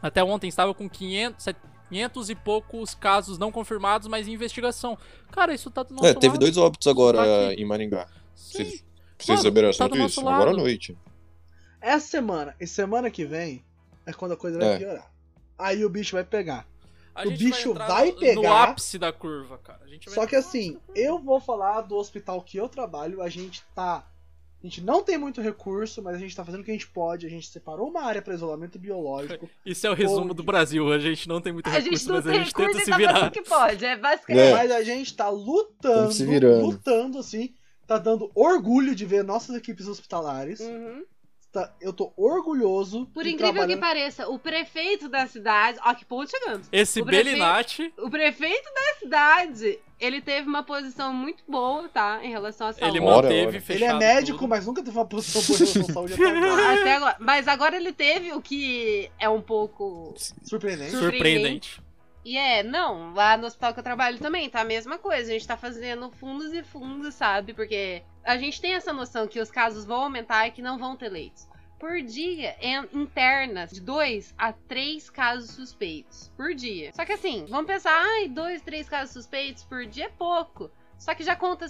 até ontem estava com 500, 500 e poucos casos não confirmados, mas em investigação. Cara, isso tá do nosso É, teve lado. dois óbitos agora Tá aqui. em Maringá. Sim. Vocês, vocês Mano, souberam tá essa do notícia? nosso Agora à lado. noite. Essa semana e semana que vem é quando a coisa vai É. piorar. Aí o bicho vai pegar. A o bicho entrar vai no, no pegar- ápice da curva, cara. A gente vai Só que assim, eu vou falar do hospital que eu trabalho, a gente tá. A gente não tem muito recurso, mas a gente tá fazendo o que a gente pode. A gente separou uma área para isolamento biológico. Isso é o resumo Ou- do Brasil. A gente não tem muito A recurso, gente não mas a tem gente recurso tenta e se tá virar. fazendo o que pode. É basicamente. É. Mas a gente tá lutando, se virando. lutando, assim. Tá dando orgulho de ver nossas equipes hospitalares. Uhum. Tá- eu tô orgulhoso. Por de incrível que pareça, o prefeito da cidade. Ó, que ponto chegamos. Esse O prefeito- Belinati, O prefeito da cidade, ele teve uma posição muito boa, tá? Em relação à saúde. ele Ora, manteve ora. Ele fechado é médico, tudo. mas nunca teve uma posição boa em relação à saúde até *laughs* agora. Até agora. Mas agora ele teve o que é um pouco. Surpreendente. Surpreendente. E é, não, lá no hospital que eu trabalho também, tá a mesma coisa. A gente tá fazendo fundos e fundos, sabe? Porque a gente tem essa noção que os casos vão aumentar e que não vão ter leitos. Por dia, internas, de dois a três casos suspeitos por dia. Só que assim, vamos pensar, ai, dois, três casos suspeitos por dia é pouco. Só que já conta,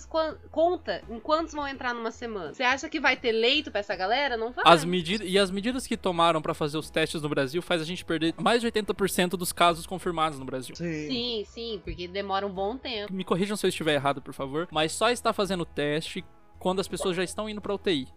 conta em quantos vão entrar numa semana. Você acha que vai ter leito pra essa galera? Não vai. As medidas e as medidas que tomaram pra fazer os testes no Brasil faz a gente perder mais de 80% dos casos confirmados no Brasil. Sim. Sim, sim, porque demora um bom tempo. Me corrijam se eu estiver errado, por favor, mas só está fazendo teste quando as pessoas já estão indo pra UTI.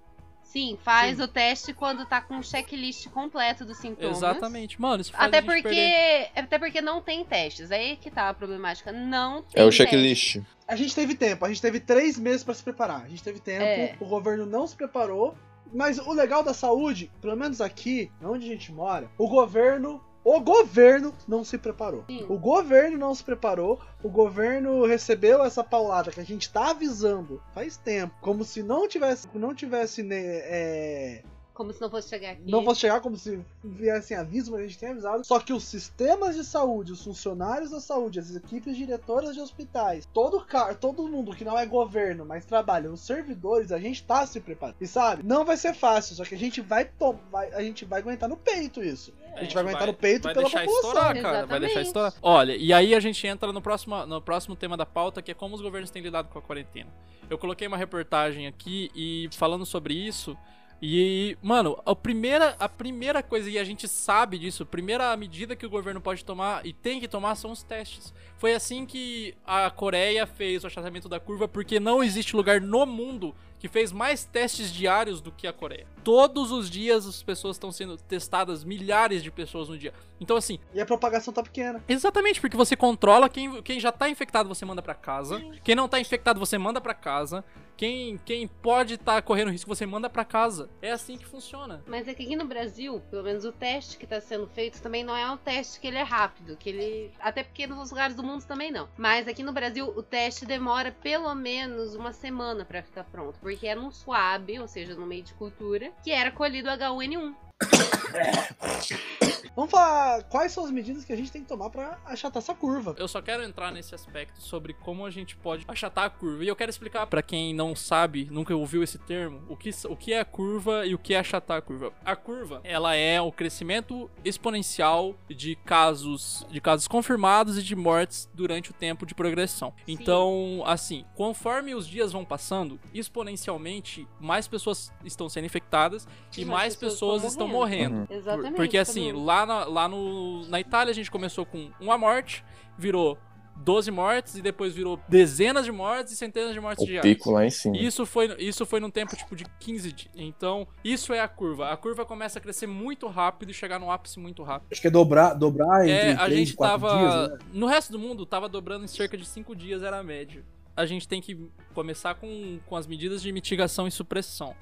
Sim, faz Sim. o teste quando tá com o checklist completo dos sintomas. Exatamente. Mano, isso faz Até a gente porque, perder. até porque não tem testes. Aí que tá a problemática. Não tem É o checklist. A gente teve tempo, a gente teve três meses pra se preparar. A gente teve tempo, É. o governo não se preparou. Mas o legal da saúde, pelo menos aqui, onde a gente mora, o governo. O governo não se preparou. Sim. O governo não se preparou. O governo recebeu essa paulada que a gente tá avisando faz tempo. Como se não tivesse, não tivesse né, é, Como se não fosse chegar aqui. Não fosse chegar como se viessem aviso, mas a gente tem avisado. Só que os sistemas de saúde, os funcionários da saúde, as equipes diretoras de hospitais, todo cara, todo mundo que não é governo, mas trabalha, os servidores, a gente tá se preparando. E sabe, não vai ser fácil, só que a gente vai, vai- a gente vai aguentar no peito isso. A gente vai aguentar no peito vai pela deixar população. estourar, cara. Vai deixar Exatamente. estourar. Olha, e aí a gente entra no próximo, no próximo tema da pauta, que é como os governos têm lidado com a quarentena. Eu coloquei uma reportagem aqui e falando sobre isso. E, mano, a primeira, a primeira coisa, e a gente sabe disso, a primeira medida que o governo pode tomar e tem que tomar são os testes. Foi assim que a Coreia fez o achatamento da curva, porque não existe lugar no mundo que fez mais testes diários do que a Coreia. Todos os dias as pessoas estão sendo testadas, milhares de pessoas no dia. Então, assim, E a propagação tá pequena. Exatamente, porque você controla quem, quem já tá infectado, você manda pra casa. Quem não tá infectado, você manda pra casa. Quem, quem pode estar correndo risco, você manda pra casa. É assim que funciona. Mas é que aqui no Brasil, pelo menos o teste que tá sendo feito também não é um teste que ele é rápido, que ele. Até porque nos outros lugares do mundo também não. Mas aqui no Brasil o teste demora pelo menos uma semana pra ficar pronto. Porque é num swab, ou seja, no meio de cultura, que era colhido H1N1. *coughs* Vamos falar quais são as medidas que a gente tem que tomar pra achatar essa curva. Eu só quero entrar nesse aspecto sobre como a gente pode achatar a curva. E eu quero explicar pra quem não sabe, nunca ouviu esse termo, o que, o que é a curva e o que é achatar a curva. A curva, ela é o crescimento exponencial de casos, de casos confirmados e de mortes durante o tempo de progressão. Então, assim, conforme os dias vão passando, exponencialmente mais pessoas estão sendo infectadas e, E mais mais pessoas pessoas estão estão morrendo. Uhum. Exatamente. Porque assim, também. lá, na, lá no, na Itália a gente começou com uma morte, virou 12 mortes e depois virou dezenas de mortes e centenas de mortes O diárias. pico lá em cima. Isso foi, isso foi num tempo tipo de 15 dias. Então, isso é a curva. A curva começa a crescer muito rápido e chegar no ápice muito rápido. Acho que é dobrar, dobrar entre É, a 3 gente 4 tava. dias, né? No resto do mundo, tava dobrando em cerca de 5 dias, era a média. A gente tem que começar com, com as medidas de mitigação e supressão.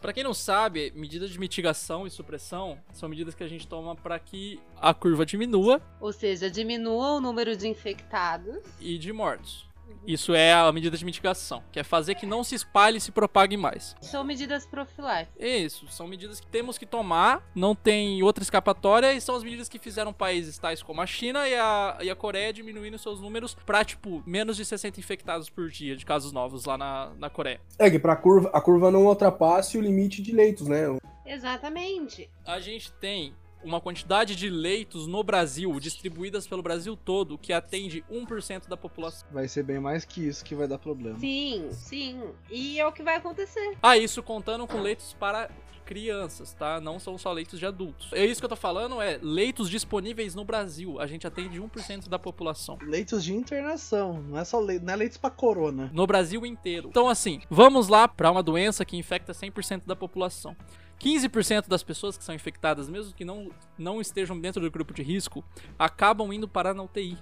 Pra quem não sabe, medidas de mitigação e supressão são medidas que a gente toma para que a curva diminua Ou seja, diminua o número de infectados. e de mortos. Isso é a medida de mitigação, que é fazer que não se espalhe e se propague mais. São medidas profiláticas. Isso, são medidas que temos que tomar, não tem outra escapatória, e são as medidas que fizeram países tais como a China e a, e a Coreia diminuindo seus números pra, tipo, menos de 60 infectados por dia de casos novos lá na, na Coreia. É que pra curva, a curva não ultrapasse o limite de leitos, né? Exatamente. A gente tem uma quantidade de leitos no Brasil, distribuídas pelo Brasil todo, que atende 1% da população. Vai ser bem mais que isso que vai dar problema. Sim, sim. E é o que vai acontecer. Ah, isso contando com leitos para crianças, tá? Não são só leitos de adultos. É isso que eu tô falando, é leitos disponíveis no Brasil. A gente atende 1% da população. Leitos de internação, não é só le... não é leitos pra corona. No Brasil inteiro. Então, assim, vamos lá para uma doença que infecta 100% da população. 15% das pessoas que são infectadas, mesmo que não, não estejam dentro do grupo de risco, acabam indo parar na UTI.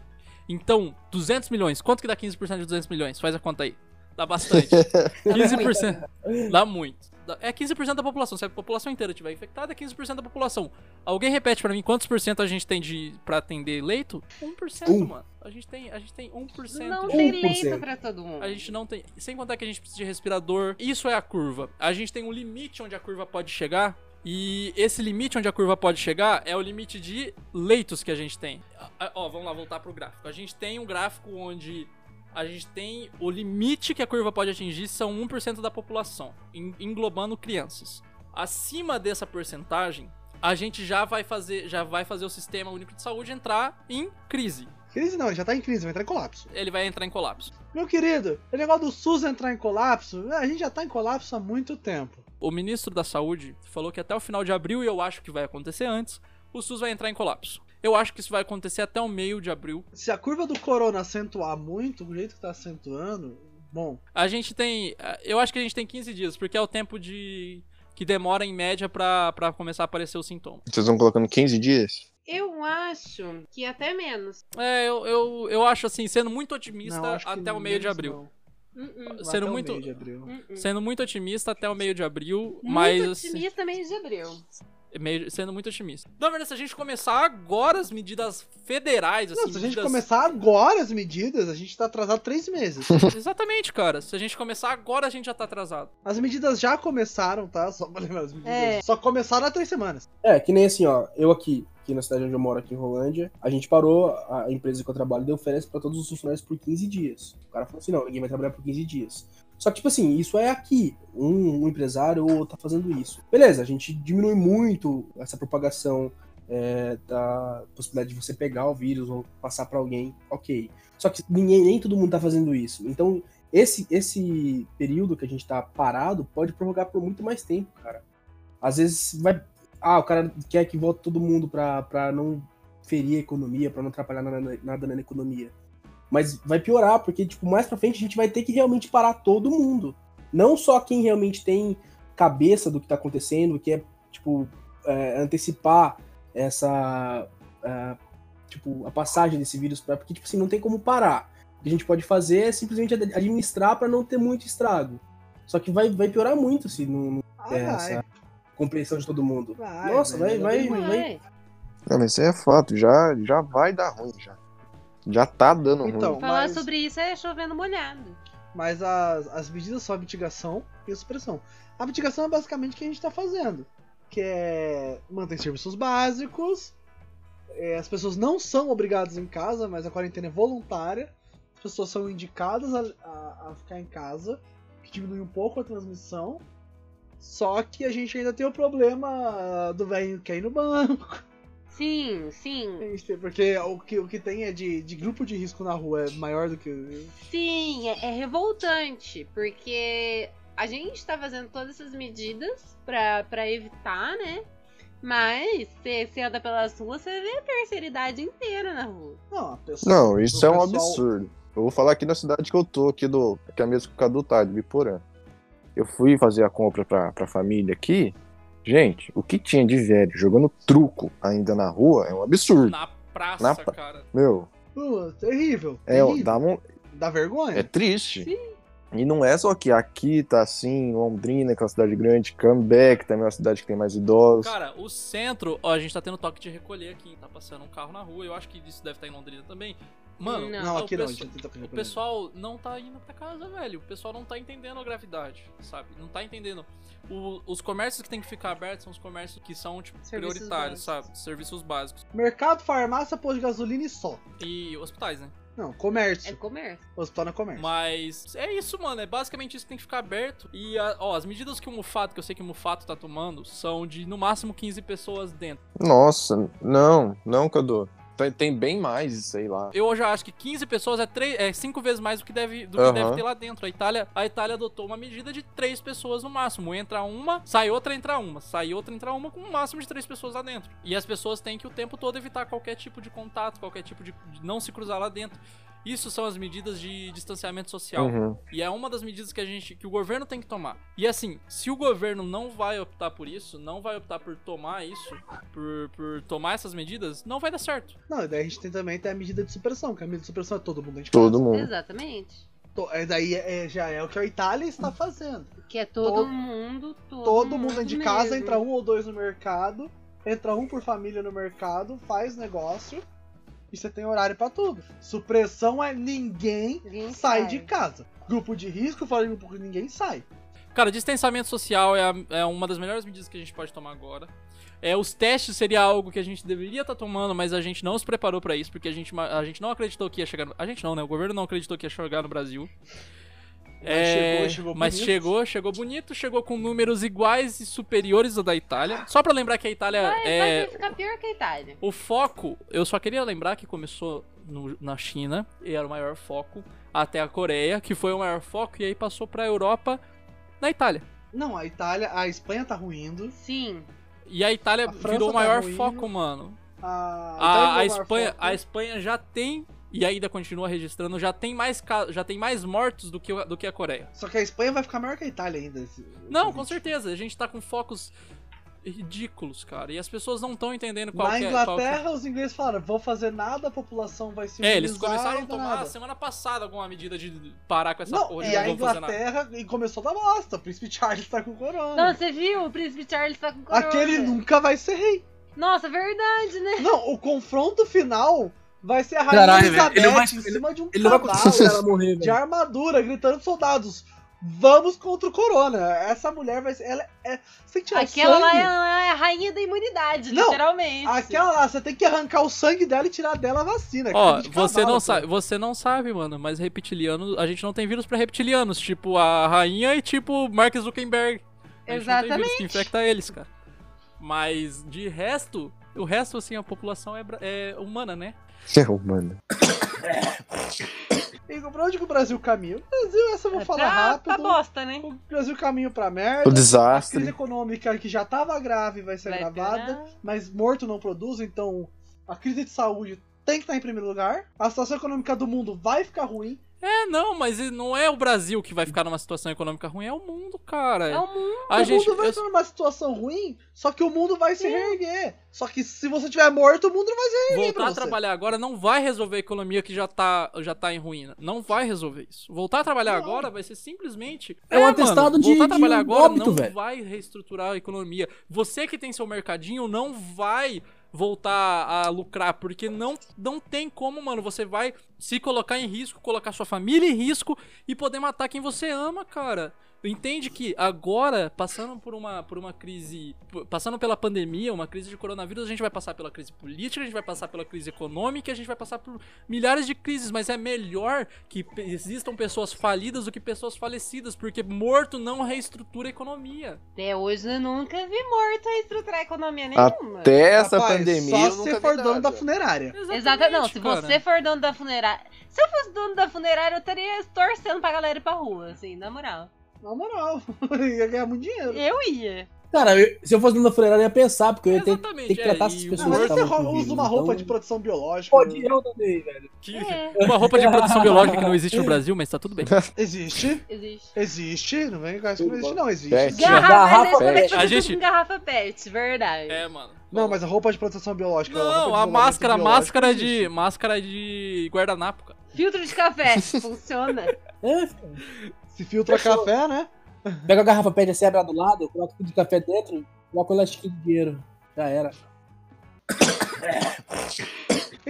Então, 200 milhões. Quanto que dá 15% de 200 milhões? Faz a conta aí. Dá bastante. 15%. *laughs* Dá muito. É 15% da população. Se a população inteira estiver infectada, é 15% da população. Alguém repete pra mim quantos por cento a gente tem de pra atender leito? 1%, Um. mano. A gente tem, a gente tem 1%. Não de- tem 1%. leito pra todo mundo. a gente não tem. Sem contar que a gente precisa de respirador. Isso é a curva. A gente tem um limite onde a curva pode chegar. E esse limite onde a curva pode chegar é o limite de leitos que a gente tem. Ó, vamos lá, voltar pro gráfico. A gente tem um gráfico onde a gente tem o limite que a curva pode atingir são 1% da população, en- englobando crianças. Acima dessa porcentagem, a gente já vai fazer, já vai fazer o sistema único de saúde entrar em crise. Crise não, ele já tá em crise, vai entrar em colapso. Ele vai entrar em colapso. Meu querido, o negócio do SUS entrar em colapso, a gente já tá em colapso há muito tempo. O ministro da Saúde falou que até o final de abril, e eu acho que vai acontecer antes, o SUS vai entrar em colapso. Eu acho que isso vai acontecer até o meio de abril. Se a curva do corona acentuar muito, do jeito que tá acentuando, bom, A gente tem. Eu acho que a gente tem 15 dias, porque é o tempo de. que demora em média pra, pra começar a aparecer os sintomas. Vocês estão colocando 15 dias? Eu acho que até menos. É, eu, eu, eu acho assim, sendo muito otimista, não, até o meio de abril. não. Uh-uh. Vai Sendo muito- meio de abril. Uh-uh. Sendo muito otimista até o meio de abril, Muito mas. assim, otimista mês de abril. Meio, sendo muito otimista. Na verdade, se a gente começar agora as medidas federais, assim, Não, se a gente medidas- começar agora as medidas, a gente tá atrasado três meses. *laughs* Exatamente, cara. Se a gente começar agora, a gente já tá atrasado. As medidas já começaram, tá? Só pra lembrar as medidas. É. Só começaram há três semanas. É, que nem assim, ó, eu aqui, aqui na cidade onde eu moro, aqui em Rolândia, a gente parou, a empresa que eu trabalho deu férias pra todos os funcionários por 15 dias. O cara falou assim, não, ninguém vai trabalhar por 15 dias. Só que, tipo assim, isso é aqui. Um, um empresário ou tá fazendo isso. Beleza, a gente diminui muito essa propagação é, da possibilidade de você pegar o vírus ou passar pra alguém, ok. Só que ninguém, nem todo mundo tá fazendo isso. Então, esse, esse período que a gente tá parado pode prorrogar por muito mais tempo, cara. Às vezes vai. Ah, o cara quer que volte todo mundo pra, pra não ferir a economia, pra não atrapalhar nada, nada na economia. Mas vai piorar, porque, tipo, mais pra frente a gente vai ter que realmente parar todo mundo. Não só quem realmente tem cabeça do que tá acontecendo, que é, tipo, é, antecipar essa. é, tipo, a passagem desse vírus pra. Porque, tipo assim, não tem como parar. O que a gente pode fazer é simplesmente ad- administrar pra não ter muito estrago. Só que vai, vai piorar muito se não, não Ah, vai. essa compreensão de todo mundo. Vai, Nossa, vai, vai, vai. vai. Não, mas isso aí é fato, já, já vai dar ruim, já. Já tá dando Então, ruim. Falar mas- sobre isso é chovendo molhado. Mas as, as medidas são a mitigação e a supressão. A mitigação é basicamente o que a gente tá fazendo. Que é manter serviços básicos. é, as pessoas não são obrigadas em casa, mas a quarentena é voluntária. As pessoas são indicadas a, a- a ficar em casa, que diminui um pouco a transmissão. Só que a gente ainda tem o problema do velho que ir no banco. Sim, sim. Tem- Porque o que, o que tem é de, de grupo de risco na rua é maior do que. Sim, é, é revoltante, porque a gente tá fazendo todas essas medidas pra, pra evitar, né? Mas você você anda pelas ruas, você vê a terceira idade inteira na rua. Não, a pessoa. Não, isso é um pessoal- absurdo. Eu vou falar aqui na cidade que eu tô, aqui do. Que é a mesma que o Cadu tá, de Biporã. Eu fui fazer a compra pra, pra família aqui. Gente, o que tinha de velho jogando truco ainda na rua é um absurdo. Na praça, Na pra- cara. Meu, Pô, terrível. é, terrível. dá, um, Dá vergonha. é triste. E não é só que aqui tá assim, Londrina, que é uma cidade grande, Comeback também é uma cidade que tem mais idosos. Cara, o centro, ó, a gente tá tendo toque de recolher aqui. Tá passando um carro na rua. Eu acho que isso deve estar em Londrina também. Mano, Não. Não, o aqui não, a pesso- gente tenta fazer O pessoal não tá indo pra casa, velho. O pessoal não tá entendendo a gravidade, sabe? Não tá entendendo. O- os comércios que tem que ficar abertos são os comércios que são, tipo, Serviços prioritários, básicos. sabe? Serviços básicos. Mercado, farmácia, posto de gasolina e só. E hospitais, né? Não, É comércio. comércio. Hospital não é comércio. Mas é isso, mano. É basicamente isso que tem que ficar aberto. E, a- ó, as medidas que o Mufato, que eu sei que o Mufato tá tomando, são de no máximo 15 pessoas dentro. Nossa, não, não, Cadu. Tem, tem bem mais aí lá. Eu já acho que 15 pessoas é, três, é cinco vezes mais do que deve, do que Aham. deve ter lá dentro. A Itália, a Itália adotou uma medida de três pessoas no máximo. Entra uma, sai outra, entra uma. Sai outra, entra uma, com um máximo de três pessoas lá dentro. E as pessoas têm que o tempo todo evitar qualquer tipo de contato, qualquer tipo de, de não se cruzar lá dentro. Isso são as medidas de distanciamento social. Uhum. E é uma das medidas que a gente, que o governo tem que tomar. E assim, se o governo não vai optar por isso, não vai optar por tomar isso, por, por tomar essas medidas, não vai dar certo. Não, e daí a gente tem também tem a medida de supressão, que a medida de supressão é todo mundo dentro de Todo casa. mundo. Exatamente. To- é, daí é- já é o que a Itália está fazendo. Que é todo, Todo- mundo, todo, Todo mundo dentro de casa, mesmo. entra um ou dois no mercado, entra um por família no mercado, faz negócio e você tem horário pra tudo. Supressão é ninguém Ninguém sai sai. de casa. Grupo de risco, fala em grupo que ninguém sai. Cara, distanciamento social é, a- é uma das melhores medidas que a gente pode tomar agora. É, os testes seria algo que a gente deveria estar tomando, mas a gente não se preparou pra isso, porque a gente, a gente não acreditou que ia chegar. No, a gente não, né? O governo não acreditou que ia chegar no Brasil. Mas É, chegou, chegou mas bonito. chegou, chegou bonito, chegou com números iguais e superiores ao da Itália. Só pra lembrar que a Itália Vai, é vai ficar pior que a Itália. o foco, eu só queria lembrar que começou no- na China, e era o maior foco, até a Coreia, que foi o maior foco, e aí passou pra Europa, na Itália. Não, a Itália, a Espanha tá ruindo. Sim. E a Itália A virou o tá maior ruindo. foco, mano. A, A, a Espanha, foco. a Espanha já tem e ainda continua registrando, já tem mais já tem mais mortos do que, do que a Coreia. Só que a Espanha vai ficar maior que a Itália ainda. esse- Não, com certeza, a gente tá com focos ridículos, cara. E as pessoas não estão entendendo qual Na que é. qual que é- Inglaterra, os ingleses falaram: vou fazer nada, a população vai se É, eles começaram a tomar nada. semana passada alguma medida de parar com essa Não, porra de e a não vamos fazer nada. Inglaterra e começou da bosta. O príncipe Charles tá com corona. Não, você viu? O príncipe Charles tá com corona. Aquele nunca vai ser rei. Nossa, verdade, né? Não, o confronto final vai ser a rainha Caralho, Elizabeth ele vai- em cima de um Ele cavalo *laughs* morrer, de armadura, gritando soldados. Vamos contra o corona. Essa mulher vai ser. Ela é. Você tem que tirar Aquela o lá sangue. é, é a rainha da imunidade, Não, literalmente. Aquela lá, você tem que arrancar o sangue dela e tirar dela a vacina. Ó, Sangue você cavalo, não sabe, você não sabe, mano, mas reptiliano, a gente não tem vírus pra reptilianos, tipo a rainha e tipo Mark Zuckerberg. A gente não tem vírus que infecta eles, cara. Mas de resto, o resto assim a população é, é humana, né? É, mano. *coughs* E pra onde que o Brasil caminha? O Brasil, essa eu vou É falar pra, rápido. pra bosta, né? O Brasil caminha pra merda. O A crise desastre. econômica que já tava grave vai ser Vai agravada, piorar. mas morto não produz, então a crise de saúde tem que estar em primeiro lugar. A situação econômica do mundo vai ficar ruim. É, não, mas não é o Brasil que vai ficar numa situação econômica ruim, é o mundo, cara. É o mundo. A o gente mundo vai eu- estar numa situação ruim, só que o mundo vai se reerguer. Só que se você tiver morto, o mundo não vai se reerguer Voltar pra a trabalhar agora não vai resolver a economia que já tá, já tá em ruína. Não vai resolver isso. Voltar a trabalhar Não. agora vai ser simplesmente. É um atestado mano, de- Voltar a trabalhar um agora óbito, não velho. vai reestruturar a economia. Você que tem seu mercadinho não vai voltar a lucrar, porque não, não tem como, mano. Você vai se colocar em risco, colocar sua família em risco e poder matar quem você ama, cara. Entende que agora, passando por uma, por uma crise, passando pela pandemia, uma crise de coronavírus, a gente vai passar pela crise política, a gente vai passar pela crise econômica, a gente vai passar por milhares de crises, mas é melhor que existam pessoas falidas do que pessoas falecidas, porque morto não reestrutura a economia. Até hoje eu nunca vi morto a estruturar a economia nenhuma. Até essa Rapaz, pandemia. Só se você for dono nada. da funerária. Exato, não, se cara. você for dono da funerária. Se eu fosse dono da funerária, eu estaria torcendo pra galera ir pra rua, assim, na moral. Na moral, *laughs* ia ganhar muito dinheiro. Eu ia. Cara, eu- se eu fosse dentro da funerária, eu ia pensar, porque eu ia ter, ter que tratar é, essas pessoas Ah, mas você vírus, usa uma roupa então- de proteção biológica. Pode, eu também, velho. Que- É, Uma roupa de produção biológica que não existe no *laughs* Brasil, mas tá tudo bem. Existe. existe. Existe. Não vem com que não existe, não. Existe. Pet. Garrafa, Garrafa eles pet. A gente- com garrafa pet, verdade. É, mano. Não, mas a roupa de proteção biológica. Não, a isolamento máscara, máscara existe. de. Máscara de guardanapo, cara. Filtro de café, *laughs* funciona. É. Se filtra Fechou. café, né? Pega a garrafa assim, abre lá do lado, coloca tudo de café dentro, coloca o elastiquinho de dinheiro. Já era.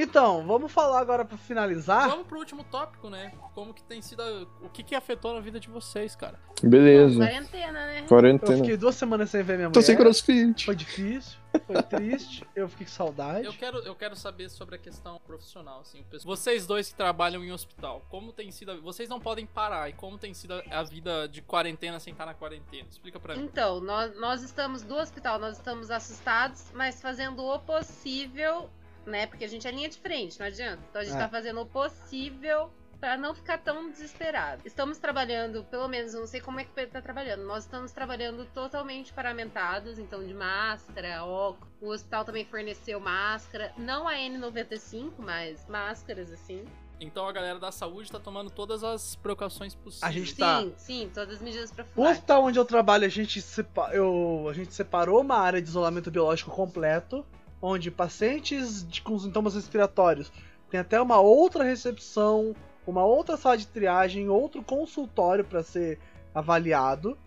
Então, vamos falar agora pra finalizar. Vamos pro último tópico, né? Como que tem sido. a- O que que afetou na vida de vocês, cara? Beleza. Quarentena, né? Eu Quarentena. fiquei duas semanas sem ver minha Tô sem crossfit. Foi difícil, foi triste. Eu fiquei com saudade. Eu quero, eu quero saber sobre a questão profissional, assim. Vocês dois que trabalham em hospital, como tem sido. a- Vocês não podem parar. E como tem sido a- a vida de quarentena sem estar na quarentena? Explica pra mim. Então, nós, nós estamos do hospital, nós estamos assustados, mas fazendo o possível, né? Porque a gente é linha de frente, não adianta. Então a gente É. tá fazendo o possível pra não ficar tão desesperado. Estamos trabalhando, pelo menos, eu não sei como é que o Pedro tá trabalhando, nós estamos trabalhando totalmente paramentados, então de máscara, óculos. O hospital também forneceu máscara, não a N95, mas máscaras assim. Então a galera da saúde tá tomando todas as precauções possíveis. A gente tá- Sim, sim, todas as medidas pra O hospital onde eu trabalho, a gente, sepa- eu, a gente separou uma área de isolamento biológico completo, onde pacientes de- com sintomas respiratórios tem até uma outra recepção, uma outra sala de triagem, outro consultório para ser avaliado.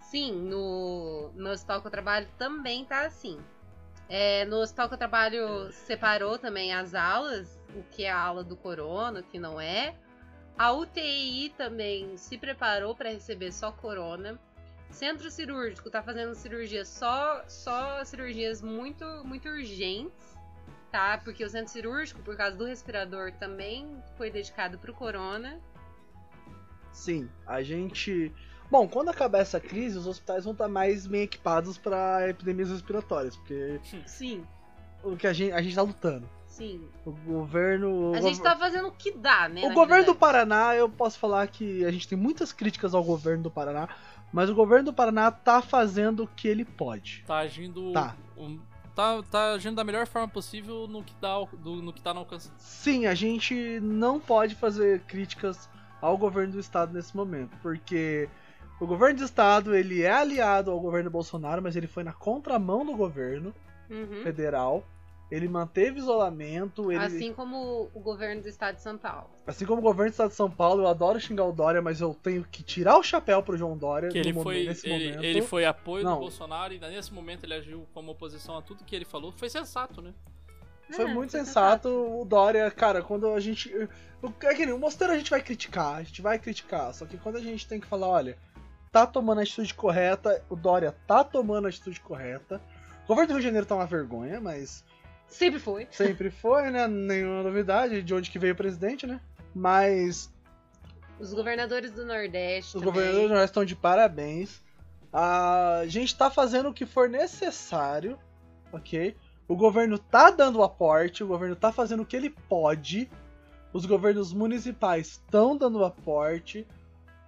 Sim, no, no hospital que eu trabalho também tá assim. É, no hospital que eu trabalho separou também as alas, o que é a ala do corona, o que não é. A UTI também se preparou para receber só corona. Centro cirúrgico tá fazendo cirurgia só só cirurgias muito muito urgentes, tá? Porque o centro cirúrgico, por causa do respirador, também foi dedicado pro corona. Sim, a gente. Bom, quando acabar essa crise, os hospitais vão estar mais bem equipados para epidemias respiratórias, porque Sim, o que a gente, a gente tá lutando. sim. O governo. o A gente tá fazendo o que dá, né? O governo do verdade. Paraná, eu posso falar que a gente tem muitas críticas ao governo do Paraná, mas o governo do Paraná tá fazendo o que ele pode. Tá agindo. Tá. um- tá, tá agindo da melhor forma possível no que, dá, do- no que tá no alcance. Sim, a gente não pode fazer críticas ao governo do estado nesse momento, porque O governo de estado, ele é aliado ao governo Bolsonaro, mas ele foi na contramão do governo Uhum. federal. Ele manteve isolamento, ele... Assim como o governo do estado de São Paulo. Assim como o governo do estado de São Paulo, eu adoro xingar o Dória, mas eu tenho que tirar o chapéu pro João Dória Que ele no foi, nesse ele, momento. ele foi apoio Não. do Bolsonaro e nesse momento ele agiu como oposição a tudo que ele falou. Foi sensato, né? Foi É, muito foi sensato o Dória, cara, quando a gente. o- É que nem o Mosteiro a gente vai criticar, a gente vai criticar. Só que quando a gente tem que falar, olha, tá tomando a atitude correta, o Dória tá tomando a atitude correta. O governo do Rio de Janeiro tá uma vergonha, mas Sempre foi. sempre foi, né? Nenhuma novidade de onde que veio o presidente, né? Mas Os governadores do Nordeste. os também. governadores já estão de parabéns. A gente tá fazendo o que for necessário, ok? O governo tá dando o aporte, o governo tá fazendo o que ele pode. Os governos municipais estão dando o aporte,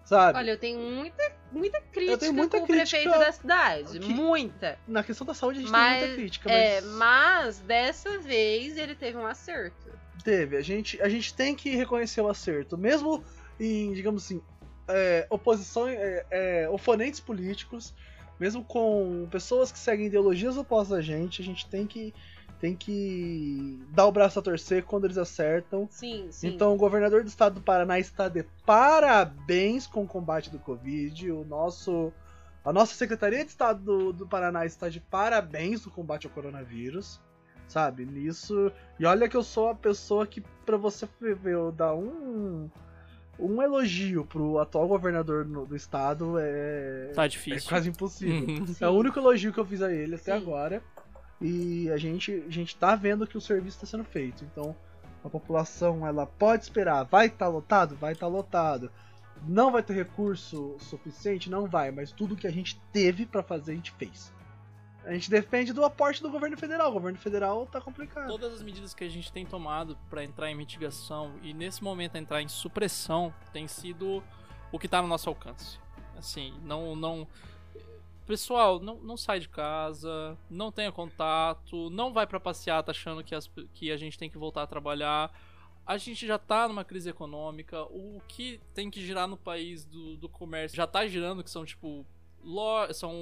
sabe? Olha, eu tenho muita, muita crítica tenho muita com o crítica prefeito da cidade. que- Muita. Na questão da saúde a gente Mas, tem muita crítica, É, mas mas dessa vez ele teve um acerto. teve. A gente, a gente tem que reconhecer o acerto. Mesmo em, digamos assim, é, oposição, é, é, oponentes políticos, mesmo com pessoas que seguem ideologias opostas a gente, a gente tem que, tem que dar o braço a torcer quando eles acertam. Sim, sim. Então, o governador do estado do Paraná está de parabéns com o combate do Covid. O nosso, a nossa Secretaria de Estado do, do Paraná está de parabéns no combate ao coronavírus. Sabe? Nisso. E olha que eu sou a pessoa que, pra você ver, eu dar um. Um elogio pro atual governador no- do estado é. Tá É difícil. quase impossível. Uhum. É o único elogio que eu fiz a ele até Sim. agora. E a gente, a gente tá vendo que o serviço está sendo feito. Então, a população ela pode esperar. Vai estar lotado? Vai estar lotado. Não vai ter recurso suficiente? Não vai. Mas tudo que a gente teve pra fazer, a gente fez. A gente depende do aporte do governo federal. O governo federal tá complicado. Todas as medidas que a gente tem tomado pra entrar em mitigação e nesse momento entrar em supressão tem sido o que tá no nosso alcance. Assim, não não Pessoal, não, não sai de casa, não tenha contato, não vai pra passeata achando que, as- que a gente tem que voltar a trabalhar. A gente já tá numa crise econômica, o que tem que girar no país do, do comércio já tá girando, que são tipo. Lo são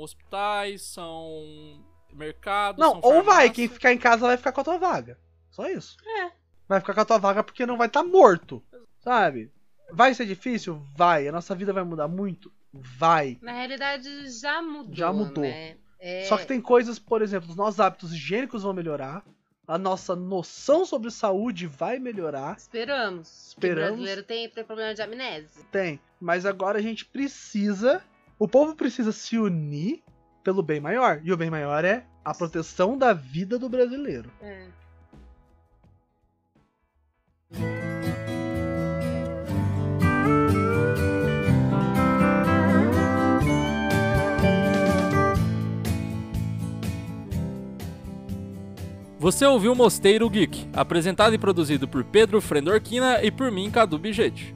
hospitais, são mercados. Não, são ou vai. Quem ficar em casa vai ficar com a tua vaga. Só isso. É. Vai ficar com a tua vaga porque não vai estar morto. Sabe? Vai ser difícil? Vai. A nossa vida vai mudar muito? Vai. Na realidade, já mudou. Já mudou. Né? É, Só que tem coisas, por exemplo, os nossos hábitos higiênicos vão melhorar. A nossa noção sobre saúde vai melhorar. Esperamos. Esperamos. O brasileiro tem, tem problema de amnésia. Tem. Mas agora a gente precisa. O povo precisa se unir pelo bem maior. E o bem maior é a proteção da vida do brasileiro. É. Você ouviu Mosteiro Geek, apresentado e produzido por Pedro Frendorquina e por mim, Cadu Bijete.